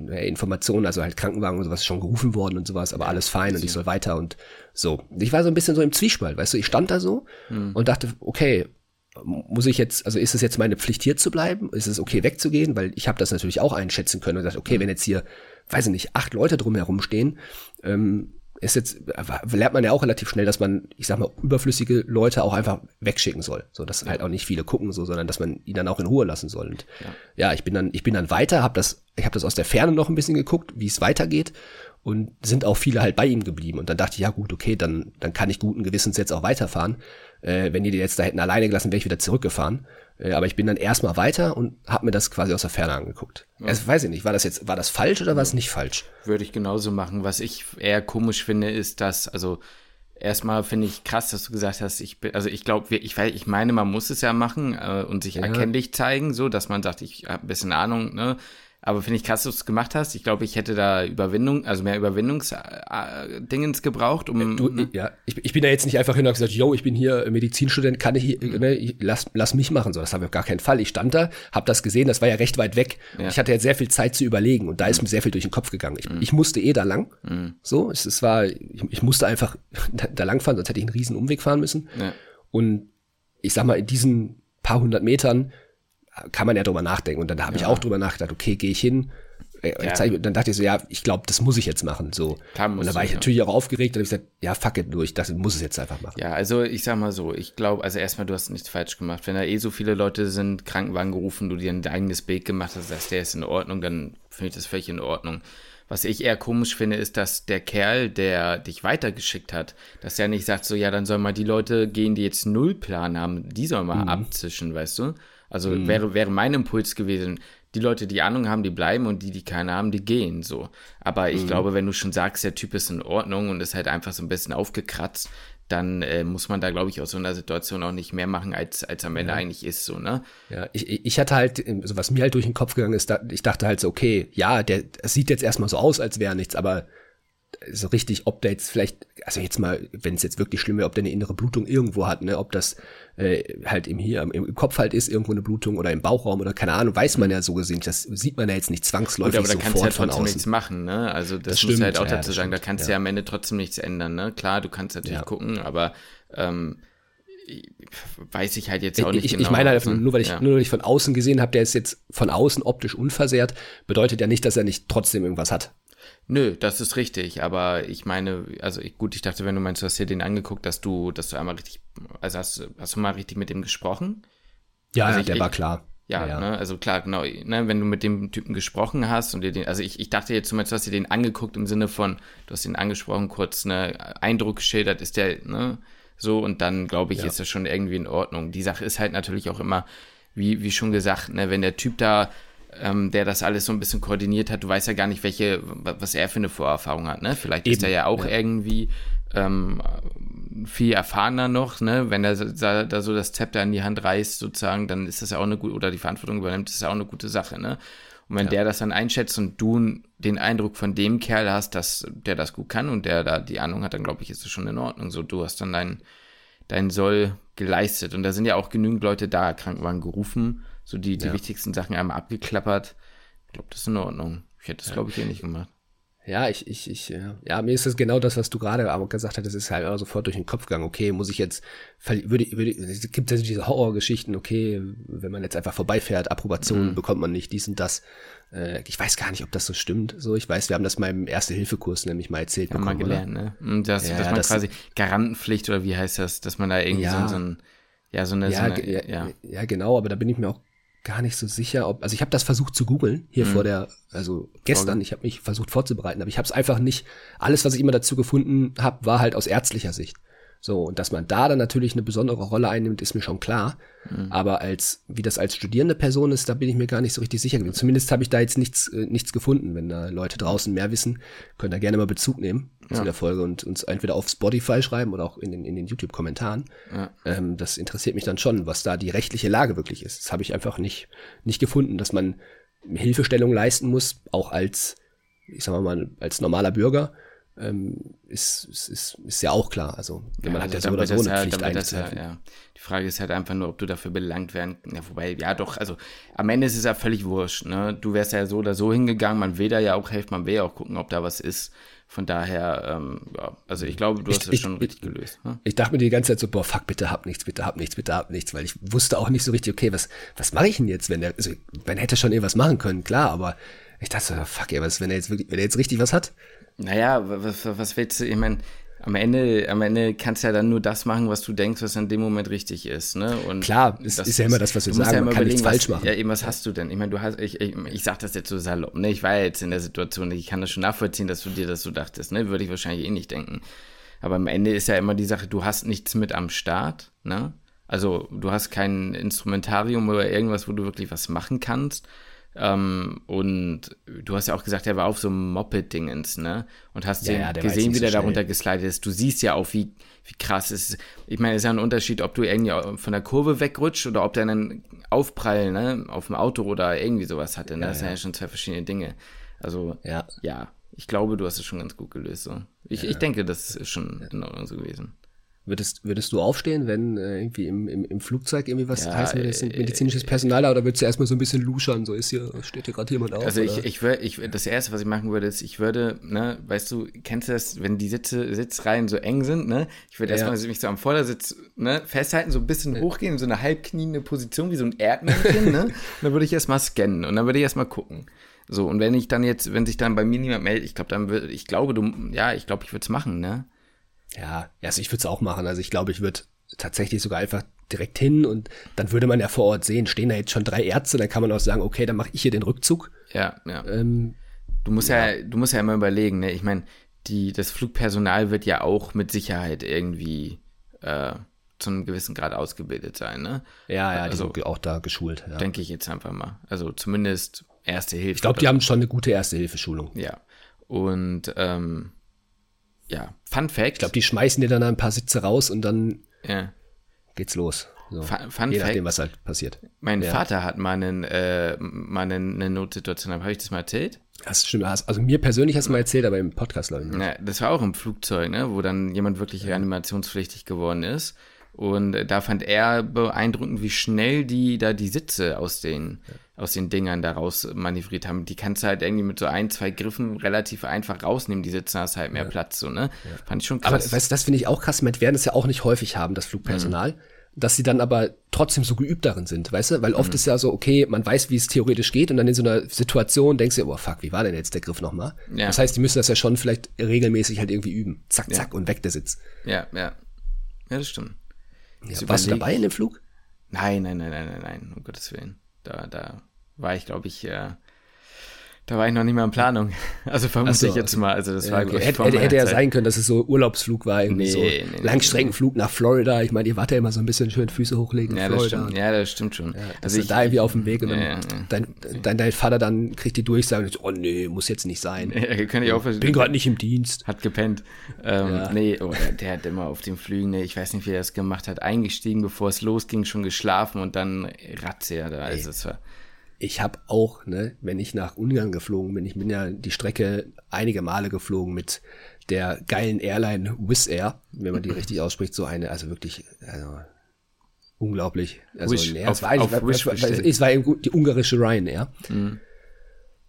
äh, Informationen, also halt Krankenwagen und sowas schon gerufen worden und sowas, aber alles fein und ich soll weiter und so. Ich war so ein bisschen so im Zwiespalt, weißt du, ich stand da so hm. und dachte, okay, muss ich jetzt, also ist es jetzt meine Pflicht hier zu bleiben? Ist es okay wegzugehen? Weil ich habe das natürlich auch einschätzen können und gesagt, okay, hm. wenn jetzt hier, weiß ich nicht, acht Leute drumherum stehen, ähm, ist jetzt, lernt man ja auch relativ schnell, dass man, ich sag mal, überflüssige Leute auch einfach wegschicken soll. So, dass ja. halt auch nicht viele gucken, so, sondern dass man ihn dann auch in Ruhe lassen soll. Und ja, ja ich bin dann, ich bin dann weiter, habe das, ich habe das aus der Ferne noch ein bisschen geguckt, wie es weitergeht. Und sind auch viele halt bei ihm geblieben. Und dann dachte ich, ja gut, okay, dann, dann kann ich guten Gewissens jetzt auch weiterfahren. Äh, wenn die die jetzt da hätten alleine gelassen, wäre ich wieder zurückgefahren. Äh, aber ich bin dann erstmal weiter und habe mir das quasi aus der Ferne angeguckt. Ja. Also, weiß ich nicht, war das jetzt, war das falsch oder war es nicht falsch? Würde ich genauso machen. Was ich eher komisch finde, ist, dass, also erstmal finde ich krass, dass du gesagt hast, ich bin, also ich glaube, ich, ich meine, man muss es ja machen äh, und sich ja. erkennlich zeigen, so, dass man sagt, ich habe ein bisschen Ahnung, ne? Aber finde ich krass, dass du es gemacht hast. Ich glaube, ich hätte da Überwindung, also mehr Überwindungsdingens äh, gebraucht, um. Du, ne? ja, ich, ich bin da jetzt nicht einfach hin und gesagt, yo, ich bin hier Medizinstudent, kann ich, mhm. ne, lass, lass mich machen. So, das haben wir auf gar keinen Fall. Ich stand da, habe das gesehen, das war ja recht weit weg. Ja. Ich hatte jetzt sehr viel Zeit zu überlegen und da ist mhm. mir sehr viel durch den Kopf gegangen. Ich, mhm. ich musste eh da lang. Mhm. So, es, es war, ich, ich musste einfach [laughs] da, da lang fahren, sonst hätte ich einen riesen Umweg fahren müssen. Ja. Und ich sag mal, in diesen paar hundert Metern kann man ja drüber nachdenken. Und dann habe ja. ich auch drüber nachgedacht, okay, gehe ich hin. Äh, ja. Dann dachte ich so, ja, ich glaube, das muss ich jetzt machen. So. und da war ich ja. natürlich auch aufgeregt und habe gesagt, ja, fuck it, nur ich das muss es jetzt einfach machen. Ja, also ich sag mal so, ich glaube, also erstmal, du hast nichts falsch gemacht. Wenn da eh so viele Leute sind, Krankenwagen gerufen, du dir ein eigenes Bild gemacht hast, dass der ist in Ordnung, dann finde ich das völlig in Ordnung. Was ich eher komisch finde, ist, dass der Kerl, der dich weitergeschickt hat, dass er nicht sagt, so, ja, dann sollen mal die Leute gehen, die jetzt null Plan haben, die sollen mal mhm. abzischen, weißt du? Also mhm. wäre, wäre mein Impuls gewesen, die Leute, die Ahnung haben, die bleiben und die, die keine haben, die gehen so. Aber ich mhm. glaube, wenn du schon sagst, der Typ ist in Ordnung und ist halt einfach so ein bisschen aufgekratzt, dann äh, muss man da, glaube ich, aus so einer Situation auch nicht mehr machen, als, als am Ende ja. eigentlich ist, so, ne? Ja, ich, ich hatte halt, also was mir halt durch den Kopf gegangen ist, da, ich dachte halt so, okay, ja, der, sieht jetzt erstmal so aus, als wäre nichts, aber so richtig, ob der jetzt vielleicht, also jetzt mal, wenn es jetzt wirklich schlimm wäre, ob der eine innere Blutung irgendwo hat, ne, ob das äh, halt im hier im, Kopf halt ist irgendwo eine Blutung oder im Bauchraum oder keine Ahnung, weiß man ja so gesehen. Das sieht man ja jetzt nicht zwangsläufig Gut, aber da kannst du ja trotzdem nichts machen, ne? Also das, das muss halt auch ja, dazu sagen, da kannst du ja. ja am Ende trotzdem nichts ändern, ne? Klar, du kannst natürlich ja. gucken, aber ähm, weiß ich halt jetzt auch nicht ich, genau. Ich meine halt, nur weil ich, ja. nur weil ich von außen gesehen habe, der ist jetzt von außen optisch unversehrt, bedeutet ja nicht, dass er nicht trotzdem irgendwas hat. Nö, das ist richtig, aber ich meine, also ich, gut, ich dachte, wenn du meinst, du hast dir den angeguckt, dass du, dass du einmal richtig, also hast, hast du mal richtig mit dem gesprochen? Ja, also ich, der ich, war klar. Ja, ja. Ne, also klar, genau, ne, wenn du mit dem Typen gesprochen hast und dir den, also ich, ich dachte jetzt zumindest, du hast dir den angeguckt im Sinne von, du hast ihn angesprochen, kurz ne Eindruck geschildert, ist der, ne, so und dann glaube ich, ja. ist das schon irgendwie in Ordnung. Die Sache ist halt natürlich auch immer, wie, wie schon gesagt, ne, wenn der Typ da ähm, der das alles so ein bisschen koordiniert hat. Du weißt ja gar nicht, welche, was er für eine Vorerfahrung hat. Ne? Vielleicht Eben, ist er ja auch ja. irgendwie ähm, viel erfahrener noch, ne? Wenn er da, da, so das Zepter in die Hand reißt, sozusagen, dann ist das ja auch eine gute, oder die Verantwortung übernimmt, ist ja auch eine gute Sache, ne? Und wenn Ja. der das dann einschätzt und du den Eindruck von dem Kerl hast, dass der das gut kann und der da die Ahnung hat, dann glaube ich, ist es schon in Ordnung. So, du hast dann dein, dein Soll geleistet. Und da sind ja auch genügend Leute da, Krankenwagen gerufen, so die, die Ja. wichtigsten Sachen einmal abgeklappert. Ich glaube, das ist in Ordnung. Ich hätte das, glaube ich, eh nicht gemacht. Ja, ich, ich, ich, ja, ja, mir ist das genau das, was du gerade aber gesagt hast, das ist halt immer sofort durch den Kopf gegangen. Okay, muss ich jetzt, würde, würde, es gibt ja diese Horrorgeschichten, okay, wenn man jetzt einfach vorbeifährt, Approbation Mhm. bekommt man nicht, dies und das. Äh, ich weiß gar nicht, ob das so stimmt. So, ich weiß, wir haben das mal im Erste-Hilfe-Kurs nämlich mal erzählt wir bekommen, oder? gelernt, ne? Und das, Ja, dass ja, man das- quasi Garantenpflicht oder wie heißt das, dass man da irgendwie Ja. so, so ein, ja, so eine, Ja, so eine ja, ja, ja, genau, aber da bin ich mir auch gar nicht so sicher, ob, also ich habe das versucht zu googeln, hier Mhm. vor der, also gestern, ich habe mich versucht vorzubereiten, aber ich habe es einfach nicht, alles, was ich immer dazu gefunden habe, war halt aus ärztlicher Sicht. So, und dass man da dann natürlich eine besondere Rolle einnimmt, ist mir schon klar. Mhm. Aber als, wie das als studierende Person ist, da bin ich mir gar nicht so richtig sicher gewesen. Zumindest habe ich da jetzt nichts, äh, nichts gefunden. Wenn da Leute draußen mehr wissen, können da gerne mal Bezug nehmen zu der Folge und uns entweder auf Spotify schreiben oder auch in den, in den YouTube-Kommentaren. Ja. Ähm, das interessiert mich dann schon, was da die rechtliche Lage wirklich ist. Das habe ich einfach nicht, nicht gefunden, dass man Hilfestellung leisten muss, auch als, ich sag mal, als normaler Bürger. Ähm, ist, ist, ist, ist ja auch klar. Also, man hat ja so oder so das eine ja- Pflicht das ja, einzuhelfen. ja. Die Frage ist halt einfach nur, ob du dafür belangt werden. Ja, wobei, ja doch, also am Ende ist es ja völlig wurscht. Ne? Du wärst ja so oder so hingegangen, man will da ja auch helfen, man will ja auch gucken, ob da was ist. Von daher, ähm, ja, also ich glaube, du Ich- hast es ich- schon richtig gelöst. Ne? Ich dachte mir die ganze Zeit so, boah, fuck, bitte hab nichts, bitte hab nichts, bitte hab nichts, weil ich wusste auch nicht so richtig, okay, was, was mache ich denn jetzt, wenn der, also, man hätte schon irgendwas machen können, klar, aber ich dachte so, fuck, ey, was, wenn er jetzt wirklich, wenn er jetzt richtig was hat? Naja, was, was willst du, ich meine, am Ende, am Ende kannst du ja dann nur das machen, was du denkst, was in dem Moment richtig ist, ne? Und Klar, es ist ja immer das, was wir sagen, ja man immer kann nichts falsch machen. Ja, eben, was hast du denn? Ich meine, du hast, ich, ich, ich sag das jetzt so salopp, ne? Ich war ja jetzt in der Situation, ich kann das schon nachvollziehen, dass du dir das so dachtest, ne? Würde ich wahrscheinlich eh nicht denken. Aber am Ende ist ja immer die Sache, du hast nichts mit am Start, ne? Also du hast kein Instrumentarium oder irgendwas, wo du wirklich was machen kannst. Ähm, und du hast ja auch gesagt, er war auf so einem Moped-Dingens, ne? Und hast Ja, den ja, gesehen, wie der so darunter geslidet ist. Du siehst ja auch, wie, wie krass es ist. Ich meine, es ist ja ein Unterschied, ob du irgendwie von der Kurve wegrutscht oder ob der einen Aufprall, ne, auf dem Auto oder irgendwie sowas hatte. Ne? das sind ja schon zwei verschiedene Dinge. Also, Ja. ja, ich glaube, du hast es schon ganz gut gelöst. So. Ich, ich denke, das ist schon in Ordnung so gewesen. Würdest, würdest du aufstehen, wenn äh, irgendwie im, im, im Flugzeug irgendwie was Ja, heißt, wenn jetzt äh, medizinisches Personal da, oder würdest du erstmal so ein bisschen luschern, so ist hier, steht hier gerade jemand auf? Also ich, oder? ich würde, ich, das erste, was ich machen würde, ist, ich würde, ne, weißt du, kennst du das, wenn die Sitze, Sitzreihen so eng sind, ne? Ich würde Ja. erstmal mich so am Vordersitz, ne, festhalten, so ein bisschen hochgehen, in so eine halbkniende Position, wie so ein Erdmännchen, ne? [laughs] Und dann würde ich erstmal scannen und dann würde ich erstmal gucken. So, und wenn ich dann jetzt, wenn sich dann bei mir niemand meldet, ich glaube, dann würde, ich glaube, du, ja, ich glaube, ich würde es machen, ne? Ja, ja, also ich würde es auch machen. Also ich glaube, ich würde tatsächlich sogar einfach direkt hin und dann würde man ja vor Ort sehen, stehen da jetzt schon drei Ärzte, dann kann man auch sagen, okay, dann mache ich hier den Rückzug. Ja, ja. Ähm, Du musst ja, du musst ja immer überlegen, ne? Ich meine, die, das Flugpersonal wird ja auch mit Sicherheit irgendwie äh, zu einem gewissen Grad ausgebildet sein, ne? ja, ja, die Also- sind auch da geschult. Ja. Denke ich jetzt einfach mal. Also zumindest erste Hilfe. Ich glaube, die haben schon eine gute Erste-Hilfe-Schulung. Ja. Und ähm, ja, Fun Fact. Ich glaube, die schmeißen dir dann ein paar Sitze raus und dann ja. geht's los. So. Fun, Fun Je Fact. nachdem, was halt passiert. Mein Ja. Vater hat mal, einen, äh, mal eine, eine Notsituation, habe ich das mal erzählt? Das stimmt. Also mir persönlich hast du mal erzählt, aber im Podcast, glaube ich. nicht. Ja, das war auch im Flugzeug, ne, wo dann jemand wirklich reanimationspflichtig geworden ist. Und äh, da fand er beeindruckend, wie schnell die da die Sitze aus den, aus den Dingern daraus manövriert haben. Die kannst du halt irgendwie mit so ein, zwei Griffen relativ einfach rausnehmen, die Sitze, hast halt mehr Platz, so, ne? Fand ich schon Aber krass. weißt, du, das finde ich auch krass. Mit werden es ja auch nicht häufig haben, das Flugpersonal. Dass sie dann aber trotzdem so geübt darin sind, weißt du? Weil oft ist ja so, okay, man weiß, wie es theoretisch geht und dann in so einer Situation denkst du, oh fuck, wie war denn jetzt der Griff nochmal? Ja. Das heißt, die müssen das ja schon vielleicht regelmäßig halt irgendwie üben. Zack, zack und weg der Sitz. ja, ja. Ja, das stimmt. Ja, warst du dabei in dem Flug? Nein, nein, nein, nein, nein, nein, um Gottes Willen. Da, da war ich, glaube ich, äh, da war ich noch nicht mal in Planung. [laughs] Also vermute so, ich jetzt also- mal. Also das Ja, war, okay. hätte, hätte, hätte ja sein können, dass es so Urlaubsflug war, irgendwie Nee, so nee, nee, Langstreckenflug nach Florida. Ich meine, ihr wart ja immer so ein bisschen schön Füße hochlegen Ja, das Florida. stimmt, ja, das stimmt schon. Also also ich, da irgendwie auf dem Weg und dann Ja, ja, ja. Dein, dein, dein Vater dann kriegt die Durchsage, oh nee, muss jetzt nicht sein. [laughs] ja, kann ich auch verstehen. Bin gerade nicht im Dienst. Hat gepennt. Ähm, Ja. Nee, oh, der, der hat immer auf den Flügen, nee, ich weiß nicht, wie er das gemacht hat, eingestiegen, bevor es losging, schon geschlafen und dann ratze er da. Also es war, ich habe auch, ne, wenn ich nach Ungarn geflogen bin, ich bin ja die Strecke einige Male geflogen mit der geilen Airline Wizz Air, wenn man die [laughs] richtig ausspricht, so eine, also wirklich, also unglaublich. Also, Wish, nee, auf- es war eigentlich, auf Wish es war, es war eben die ungarische Ryanair. Mhm.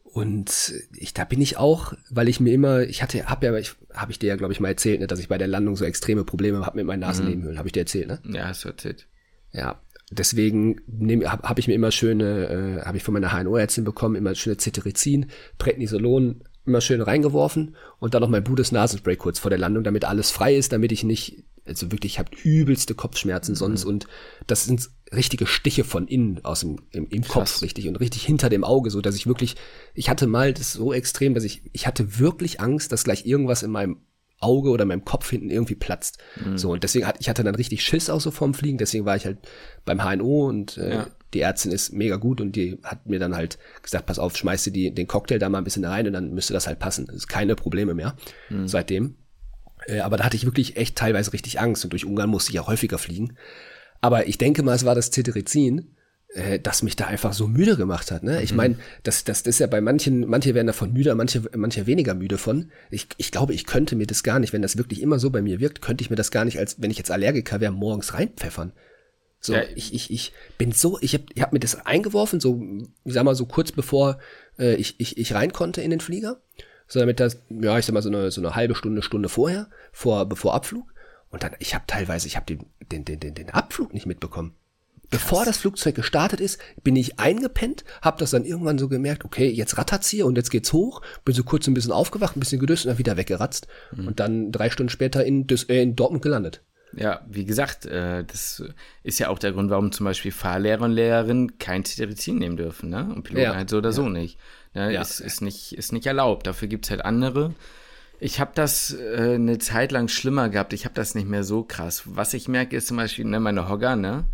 Und ich, da bin ich auch, weil ich mir immer, ich hatte, hab ja, ich, habe ich dir ja, glaube ich, mal erzählt, ne, dass ich bei der Landung so extreme Probleme habe mit meinen Nasennebenhöhlen, habe ich dir erzählt, ne? Ja, hast du erzählt. Ja, deswegen habe hab ich mir immer schöne, äh, habe ich von meiner HNO-Ärztin bekommen, immer schöne Cetirizin, Prednisolon immer schön reingeworfen und dann noch mein blutes Nasenspray kurz vor der Landung, damit alles frei ist, damit ich nicht, also wirklich, ich habe übelste Kopfschmerzen sonst und das sind richtige Stiche von innen aus dem im, im Kopf richtig und richtig hinter dem Auge, so dass ich wirklich, ich hatte mal das so extrem, dass ich, ich hatte wirklich Angst, dass gleich irgendwas in meinem Auge oder meinem Kopf hinten irgendwie platzt. So, und deswegen hatte ich hatte dann richtig Schiss auch so vorm Fliegen, deswegen war ich halt beim HNO und äh, Ja. die Ärztin ist mega gut und die hat mir dann halt gesagt, pass auf, schmeiß dir den Cocktail da mal ein bisschen rein und dann müsste das halt passen. Das ist keine Probleme mehr seitdem. Äh, aber da hatte ich wirklich echt teilweise richtig Angst und durch Ungarn musste ich ja häufiger fliegen. Aber ich denke mal, es war das Cetirizin, äh, das mich da einfach so müde gemacht hat. Ne? Ich meine, das, das, das ist ja bei manchen, manche werden davon müde, manche, manche weniger müde von. Ich, ich glaube, ich könnte mir das gar nicht, wenn das wirklich immer so bei mir wirkt, könnte ich mir das gar nicht, als wenn ich jetzt Allergiker wäre, morgens reinpfeffern. So, Ja. ich, ich, ich bin so, ich habe ich hab mir das eingeworfen, so, ich sag mal, so kurz bevor äh, ich, ich, ich rein konnte in den Flieger. So damit das, ja, ich sag mal, so eine, so eine halbe Stunde, Stunde vorher, vor, bevor Abflug. Und dann, ich habe teilweise, ich habe den, den, den, den, den Abflug nicht mitbekommen. Bevor das Flugzeug gestartet ist, bin ich eingepennt, habe das dann irgendwann so gemerkt, okay, jetzt rattert's hier und jetzt geht's hoch, bin so kurz ein bisschen aufgewacht, ein bisschen gedüst und dann wieder weggeratzt und dann drei Stunden später in, äh, in Dortmund gelandet. Ja, wie gesagt, äh, das ist ja auch der Grund, warum zum Beispiel Fahrlehrer und Lehrerinnen kein Cetirizin nehmen dürfen, ne? Und Piloten Ja, halt so oder so nicht. Ne? Ja. Ist, ist, nicht. ist nicht erlaubt. Dafür gibt's halt andere. Ich habe das äh, eine Zeit lang schlimmer gehabt. Ich habe das nicht mehr so krass. Was ich merke, ist zum Beispiel ne, meine Hogger, ne?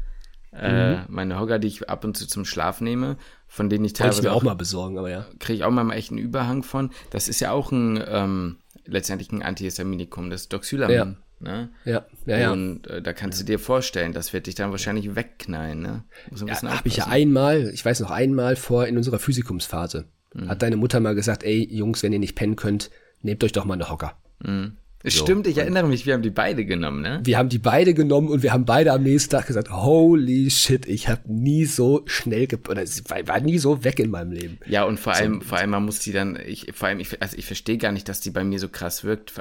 Äh, meine Hogger, die ich ab und zu zum Schlaf nehme, von denen ich Wollte ich teilweise mir auch auch mal besorgen, aber ja. kriege ich auch mal echt einen Überhang von. Das ist ja auch ein ähm, letztendlich ein Antihistaminikum, das Doxylamin. Ja. Ne? Ja, ja, ja. Und äh, da kannst du dir vorstellen, das wird dich dann wahrscheinlich wegknallen, ne? Muss ein Ja, habe ich ja einmal, ich weiß noch einmal vor in unserer Physikumsphase, Mhm. hat deine Mutter mal gesagt, ey Jungs, wenn ihr nicht pennen könnt, nehmt euch doch mal eine Hocker. Es Stimmt, ich erinnere mich, wir haben die beide genommen, ne? Wir haben die beide genommen und wir haben beide am nächsten Tag gesagt, holy shit, ich habe nie so schnell ge oder es war, war nie so weg in meinem Leben. Ja, und vor allem, vor allem, man muss die dann, ich, vor allem, ich, also ich verstehe gar nicht, dass die bei mir so krass wirkt.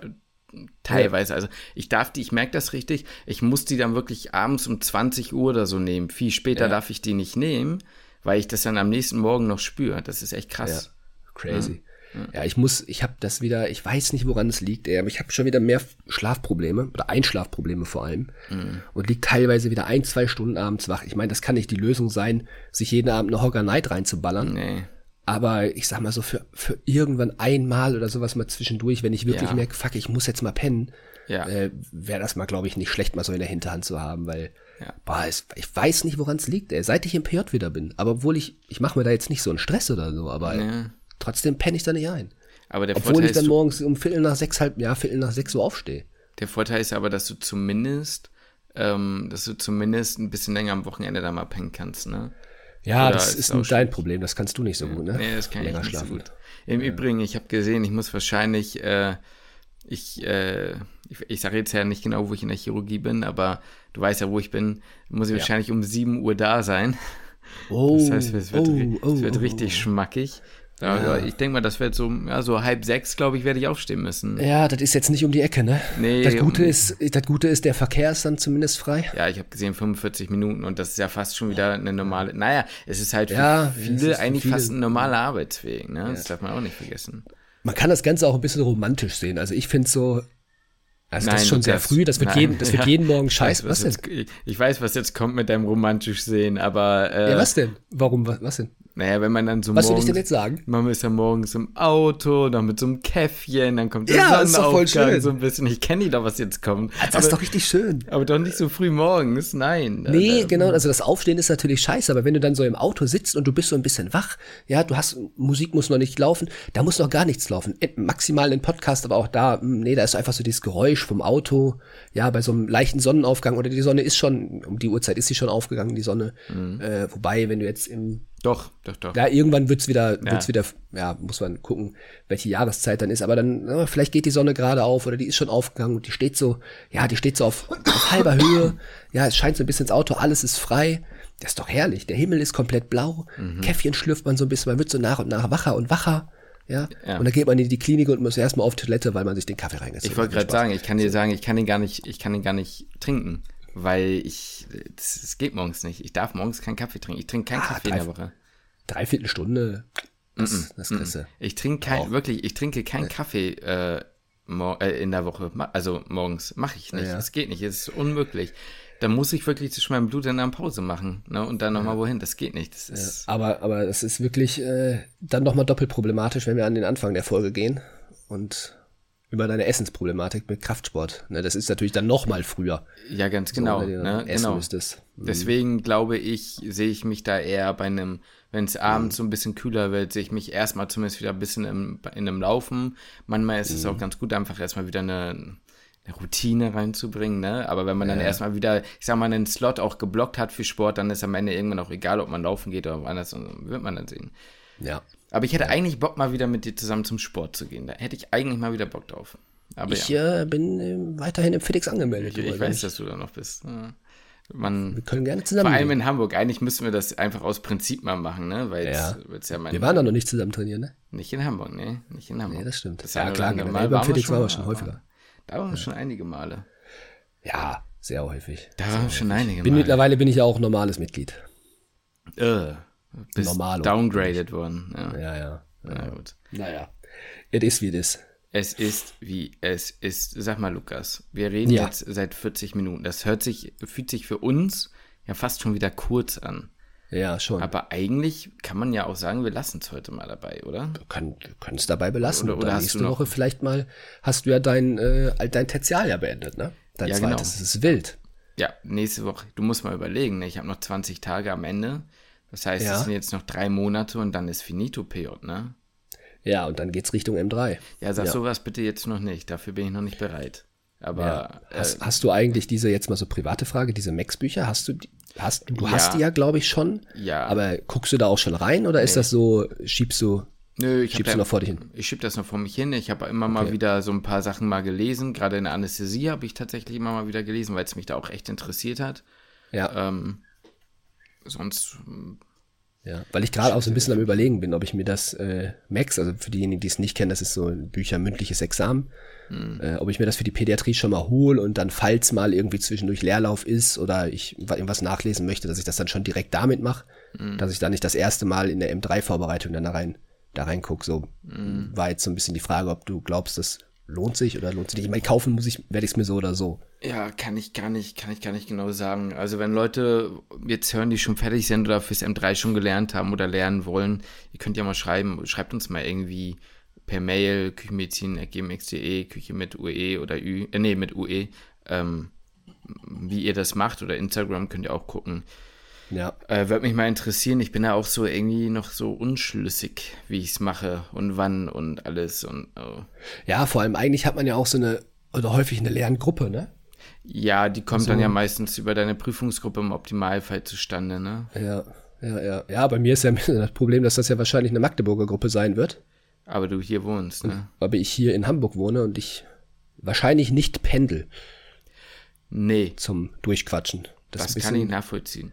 Teilweise, also ich darf die, ich merke das richtig, ich muss die dann wirklich abends um 20 Uhr oder so nehmen. Viel später Ja. darf ich die nicht nehmen, weil ich das dann am nächsten Morgen noch spüre. Das ist echt krass. Crazy. Ja, ich muss, ich habe das wieder, ich weiß nicht, woran es liegt, ey, aber ich habe schon wieder mehr Schlafprobleme oder Einschlafprobleme vor allem und liegt teilweise wieder ein, zwei Stunden abends wach. Ich meine, das kann nicht die Lösung sein, sich jeden Abend eine Hogger Night reinzuballern. Nee. Aber ich sag mal so, für, für irgendwann einmal oder sowas mal zwischendurch, wenn ich wirklich Ja. merke, fuck, ich muss jetzt mal pennen, Ja. äh, wäre das mal, glaube ich, nicht schlecht, mal so in der Hinterhand zu haben, weil, Ja. boah, es, ich weiß nicht, woran es liegt, ey, seit ich im PJ wieder bin. Aber obwohl ich, ich mache mir da jetzt nicht so einen Stress oder so, aber Ja. Trotzdem penne ich da nicht ein. Aber der Obwohl Vorteil ich dann ist, morgens um Viertel nach sechs, halb, ja, Viertel nach sechs Uhr aufstehe. der Vorteil ist aber, dass du zumindest, ähm, dass du zumindest ein bisschen länger am Wochenende da mal pennen kannst, ne? Ja, Oder das ist ist dein. Problem, das kannst du nicht so gut, ne? Nee, das kann Länger ich nicht schlafen. so gut. Im Übrigen, ich habe gesehen, ich muss wahrscheinlich, äh, ich, äh, ich, ich sage jetzt ja nicht genau, wo ich in der Chirurgie bin, aber du weißt ja, wo ich bin, muss ich Ja. wahrscheinlich um 7 Uhr da sein. Oh, Das heißt, es wird, oh, oh, es wird oh, richtig schmackig. Aber Ich denke mal, das wird so, ja, so halb sechs, glaube ich, werde ich aufstehen müssen. Ja, das ist jetzt nicht um die Ecke, ne? Nee, das Gute um- ist, das Gute ist, der Verkehr ist dann zumindest frei. Ja, ich habe gesehen 45 Minuten und das ist ja fast schon wieder eine normale. Naja, es ist halt für Ja, viele eigentlich viele- fast ein normaler Arbeitsweg, ne? Das darf man auch nicht vergessen. Man kann das Ganze auch ein bisschen romantisch sehen. Also ich finde so, also das Nein, ist schon sehr früh, das wird, nein, jeden, das wird ja. jeden [laughs] Morgen scheiße. weiß, Was denn? jetzt, ich, ich weiß, was jetzt kommt mit deinem romantisch sehen, aber äh, Ja, was denn? Warum, was, was denn? Naja, wenn man dann so Was will morgens, ich denn jetzt sagen? man ist ja morgens im Auto, dann mit so einem Käffchen, dann kommt der Ja, ist doch voll Sonnenaufgang schön. so ein bisschen. Ich kenne die doch, was jetzt kommt. Das aber, ist doch richtig schön. aber doch nicht so früh morgens, nein. Nee, Äh, genau, also das Aufstehen ist natürlich scheiße, aber wenn du dann so im Auto sitzt und du bist so ein bisschen wach, ja, du hast, Musik muss noch nicht laufen, da muss noch gar nichts laufen. Äh, Maximal ein Podcast, aber auch da, mh, nee, da ist einfach so dieses Geräusch vom Auto, ja, bei so einem leichten Sonnenaufgang oder die Sonne ist schon, um die Uhrzeit ist sie schon aufgegangen, die Sonne. Mhm. Äh, wobei, wenn du jetzt im, Doch, doch, doch. Ja, irgendwann wird's wieder, wird's wieder, ja, muss man gucken, welche Jahreszeit dann ist. Aber dann, na, vielleicht geht die Sonne gerade auf oder die ist schon aufgegangen und die steht so, ja, die steht so auf, auf halber Höhe. Ja, es scheint so ein bisschen ins Auto, alles ist frei. Das ist doch herrlich. Der Himmel ist komplett blau. Mhm. Käffchen schlürft man so ein bisschen, man wird so nach und nach wacher und wacher. Ja? Ja. Und dann geht man in die Klinik und muss erstmal auf Toilette, weil man sich den Kaffee reingezogen Ich wollte hat. gerade sagen, ich kann dir sagen, ich kann den gar nicht, ich kann den gar nicht trinken, weil ich, das, das geht morgens nicht. Ich darf morgens keinen Kaffee trinken. Ich trinke keinen Ah, Kaffee in der drei- Woche. Dreiviertel Stunde, das, das kriegst du. Ich trinke kein, Auch. wirklich, ich trinke keinen Kaffee äh, äh, in der Woche. Also morgens mache ich nicht. Ja. Das geht nicht. Es ist unmöglich. Da muss ich wirklich zwischen meinem Blut dann eine Pause machen. Ne? Und dann nochmal wohin. Das geht nicht. Das ist, Aber, aber das ist wirklich äh, dann nochmal doppelt problematisch, wenn wir an den Anfang der Folge gehen und über deine Essensproblematik mit Kraftsport. Ne, das ist natürlich dann nochmal früher. ja, ganz genau. du ne? essen genau. müsstest. Deswegen glaube ich, sehe ich mich da eher bei einem, wenn es abends so ein bisschen kühler wird, sehe ich mich erstmal zumindest wieder ein bisschen im, in einem Laufen. Manchmal ist es auch ganz gut, einfach erstmal wieder eine, eine Routine reinzubringen, ne? Aber wenn man dann erstmal wieder, ich sag mal, einen Slot auch geblockt hat für Sport, dann ist am Ende irgendwann auch egal, ob man laufen geht oder woanders, wird man dann sehen. Ja. Aber ich hätte eigentlich Bock, mal wieder mit dir zusammen zum Sport zu gehen. Da hätte ich eigentlich mal wieder Bock drauf. Aber Ich ja, äh, bin äh, weiterhin im FedEx angemeldet. ich, ich weiß, dass du da noch bist. Ja. Man, Wir können gerne Vor zusammen. allem gehen. in Hamburg. Eigentlich müssten wir das einfach aus Prinzip mal machen, ne? Weil Ja. jetzt ja. Wir waren da noch nicht zusammen trainieren, ne? nicht in Hamburg, ne? Nicht in Hamburg. Nee, das stimmt. Das Ja, klar, generell beim waren wir FedEx waren wir schon aber häufiger. Da waren wir schon einige Male. Ja, sehr häufig. Da waren wir schon einige Bin Male. mittlerweile bin ich ja auch normales Mitglied. Äh, bist Normalo. downgraded worden. Ja. Ja, ja. Na gut. Naja. It is wie it is. Es ist, wie es ist. Sag mal, Lukas, wir reden Ja. jetzt seit 40 Minuten. Das hört sich, fühlt sich für uns ja fast schon wieder kurz an. Ja, schon. Aber eigentlich kann man ja auch sagen, wir lassen es heute mal dabei, oder? kann, können es dabei belassen. Oder- oder hast nächste du noch- Woche vielleicht mal, hast du ja dein, äh, dein Tertialjahr beendet, ne? Dein Ja, zweites. genau. Das ist wild. Ja, nächste Woche. Du musst mal überlegen, ne? ich habe noch 20 Tage am Ende. Das heißt, Ja. es sind jetzt noch drei Monate und dann ist finito PJ, ne? Ja, und dann geht's Richtung M3. Ja, sag Ja. sowas bitte jetzt noch nicht. Dafür bin ich noch nicht bereit. Aber Ja. äh, Hast, hast du eigentlich diese, jetzt mal so private Frage, diese Max-Bücher, hast du die, hast, du Ja. hast die ja, glaube ich, schon. Ja. Aber guckst du da auch schon rein oder ist das so, schiebst du, nö, ich schiebst du noch vor dich hin? ich schieb das noch vor mich hin. Ich habe immer mal Okay. wieder so ein paar Sachen mal gelesen. Gerade in der Anästhesie habe ich tatsächlich immer mal wieder gelesen, weil es mich da auch echt interessiert hat. Ja, Ähm, sonst ja. Weil ich gerade auch so ein bisschen am überlegen bin, ob ich mir das äh, Max, also für diejenigen, die es nicht kennen, das ist so ein Bücher mündliches Examen, Hm. äh, ob ich mir das für die Pädiatrie schon mal hole und dann, falls mal irgendwie zwischendurch Leerlauf ist oder ich wa- irgendwas nachlesen möchte, dass ich das dann schon direkt damit mache, Hm. dass ich da nicht das erste Mal in der M3-Vorbereitung dann da rein, da reinguck. So Hm. war jetzt so ein bisschen die Frage, ob du glaubst, das lohnt sich oder lohnt sich nicht. Ich meine, kaufen muss ich, werde ich es mir so oder so. Ja, kann ich gar nicht, kann ich gar nicht genau sagen. Also wenn Leute jetzt hören, die schon fertig sind oder fürs M3 schon gelernt haben oder lernen wollen, ihr könnt ja mal schreiben, schreibt uns mal irgendwie per Mail, küchenmedizin.gmx.de, Küche mit UE oder Ü, äh, nee, mit UE, ähm, wie ihr das macht oder Instagram könnt ihr auch gucken. Ja, Äh, Würde mich mal interessieren, ich bin da auch so irgendwie noch so unschlüssig, wie ich es mache und wann und alles und oh. ja, vor allem eigentlich hat man ja auch so eine, oder häufig eine Lerngruppe, ne? ja, die kommt dann ja meistens über deine Prüfungsgruppe im Optimalfall zustande, ne? Ja, ja, ja. Ja, bei mir ist ja ein [laughs] bisschen das Problem, dass das ja wahrscheinlich eine Magdeburger Gruppe sein wird. Aber du hier wohnst, ne? aber ich hier in Hamburg wohne und ich wahrscheinlich nicht pendel Nee, zum Durchquatschen. Das, das ist kann ich bisschen, nachvollziehen.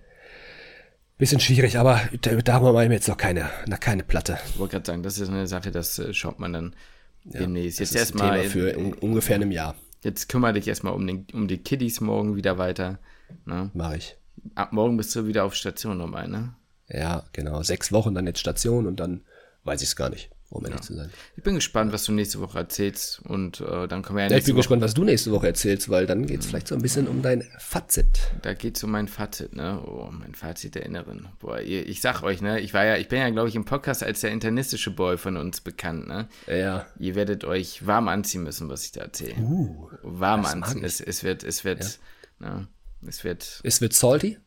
Bisschen schwierig, aber da, darum machen wir jetzt noch keine, noch keine Platte. Ich wollte gerade sagen, das ist eine Sache, das äh, schaut man dann demnächst. Das Jetzt erstmal, Thema für un, ungefähr einem Jahr, jetzt kümmere dich erstmal um, den, um die Kiddies morgen wieder weiter. Ne? mache ich. Ab morgen bist du wieder auf Station dabei, ne? Ja, genau. Sechs Wochen dann jetzt Station und dann weiß ich es gar nicht, um ehrlich zu sein. Ich bin gespannt, was du nächste Woche erzählst und äh, dann können wir ja Ja, ich bin Woche, gespannt, was du nächste Woche erzählst, weil dann geht es vielleicht so ein bisschen um dein Fazit. da geht es um mein Fazit, ne? Oh, mein Fazit der Inneren. Boah, ihr, ich sag euch, ne? Ich war ja, ich bin ja, glaube ich, im Podcast als der internistische Boy von uns bekannt, ne? Ja, Ihr werdet euch warm anziehen müssen, was ich da erzähle. uh, warm anziehen. Es, es wird, es wird, ne? Es wird, es wird salty.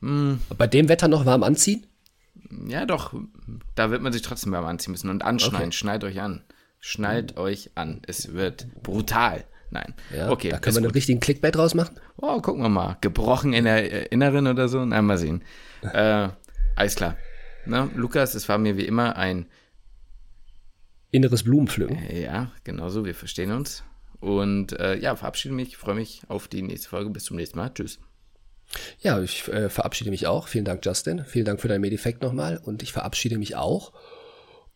Hm. Bei dem Wetter noch warm anziehen? Ja doch, da wird man sich trotzdem warm anziehen müssen und anschneiden. Okay. Schneidet euch an. Schnallt euch an. Es wird brutal. Nein. Ja, okay. Da können wir einen gut. richtigen Clickbait draus machen. Oh, gucken wir mal. Gebrochen in der äh, Inneren oder so? Nein, mal sehen. [laughs] äh, alles klar. Na, Lukas, es war mir wie immer ein inneres Blumenpflücken. Äh, ja, genau so, wir verstehen uns. Und äh, ja, verabschiede mich, freue mich auf die nächste Folge. Bis zum nächsten Mal. Tschüss. Ja, ich äh, verabschiede mich auch. Vielen Dank, Justin. Vielen Dank für dein Medifekt nochmal. Und ich verabschiede mich auch.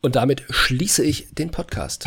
Und damit schließe ich den Podcast.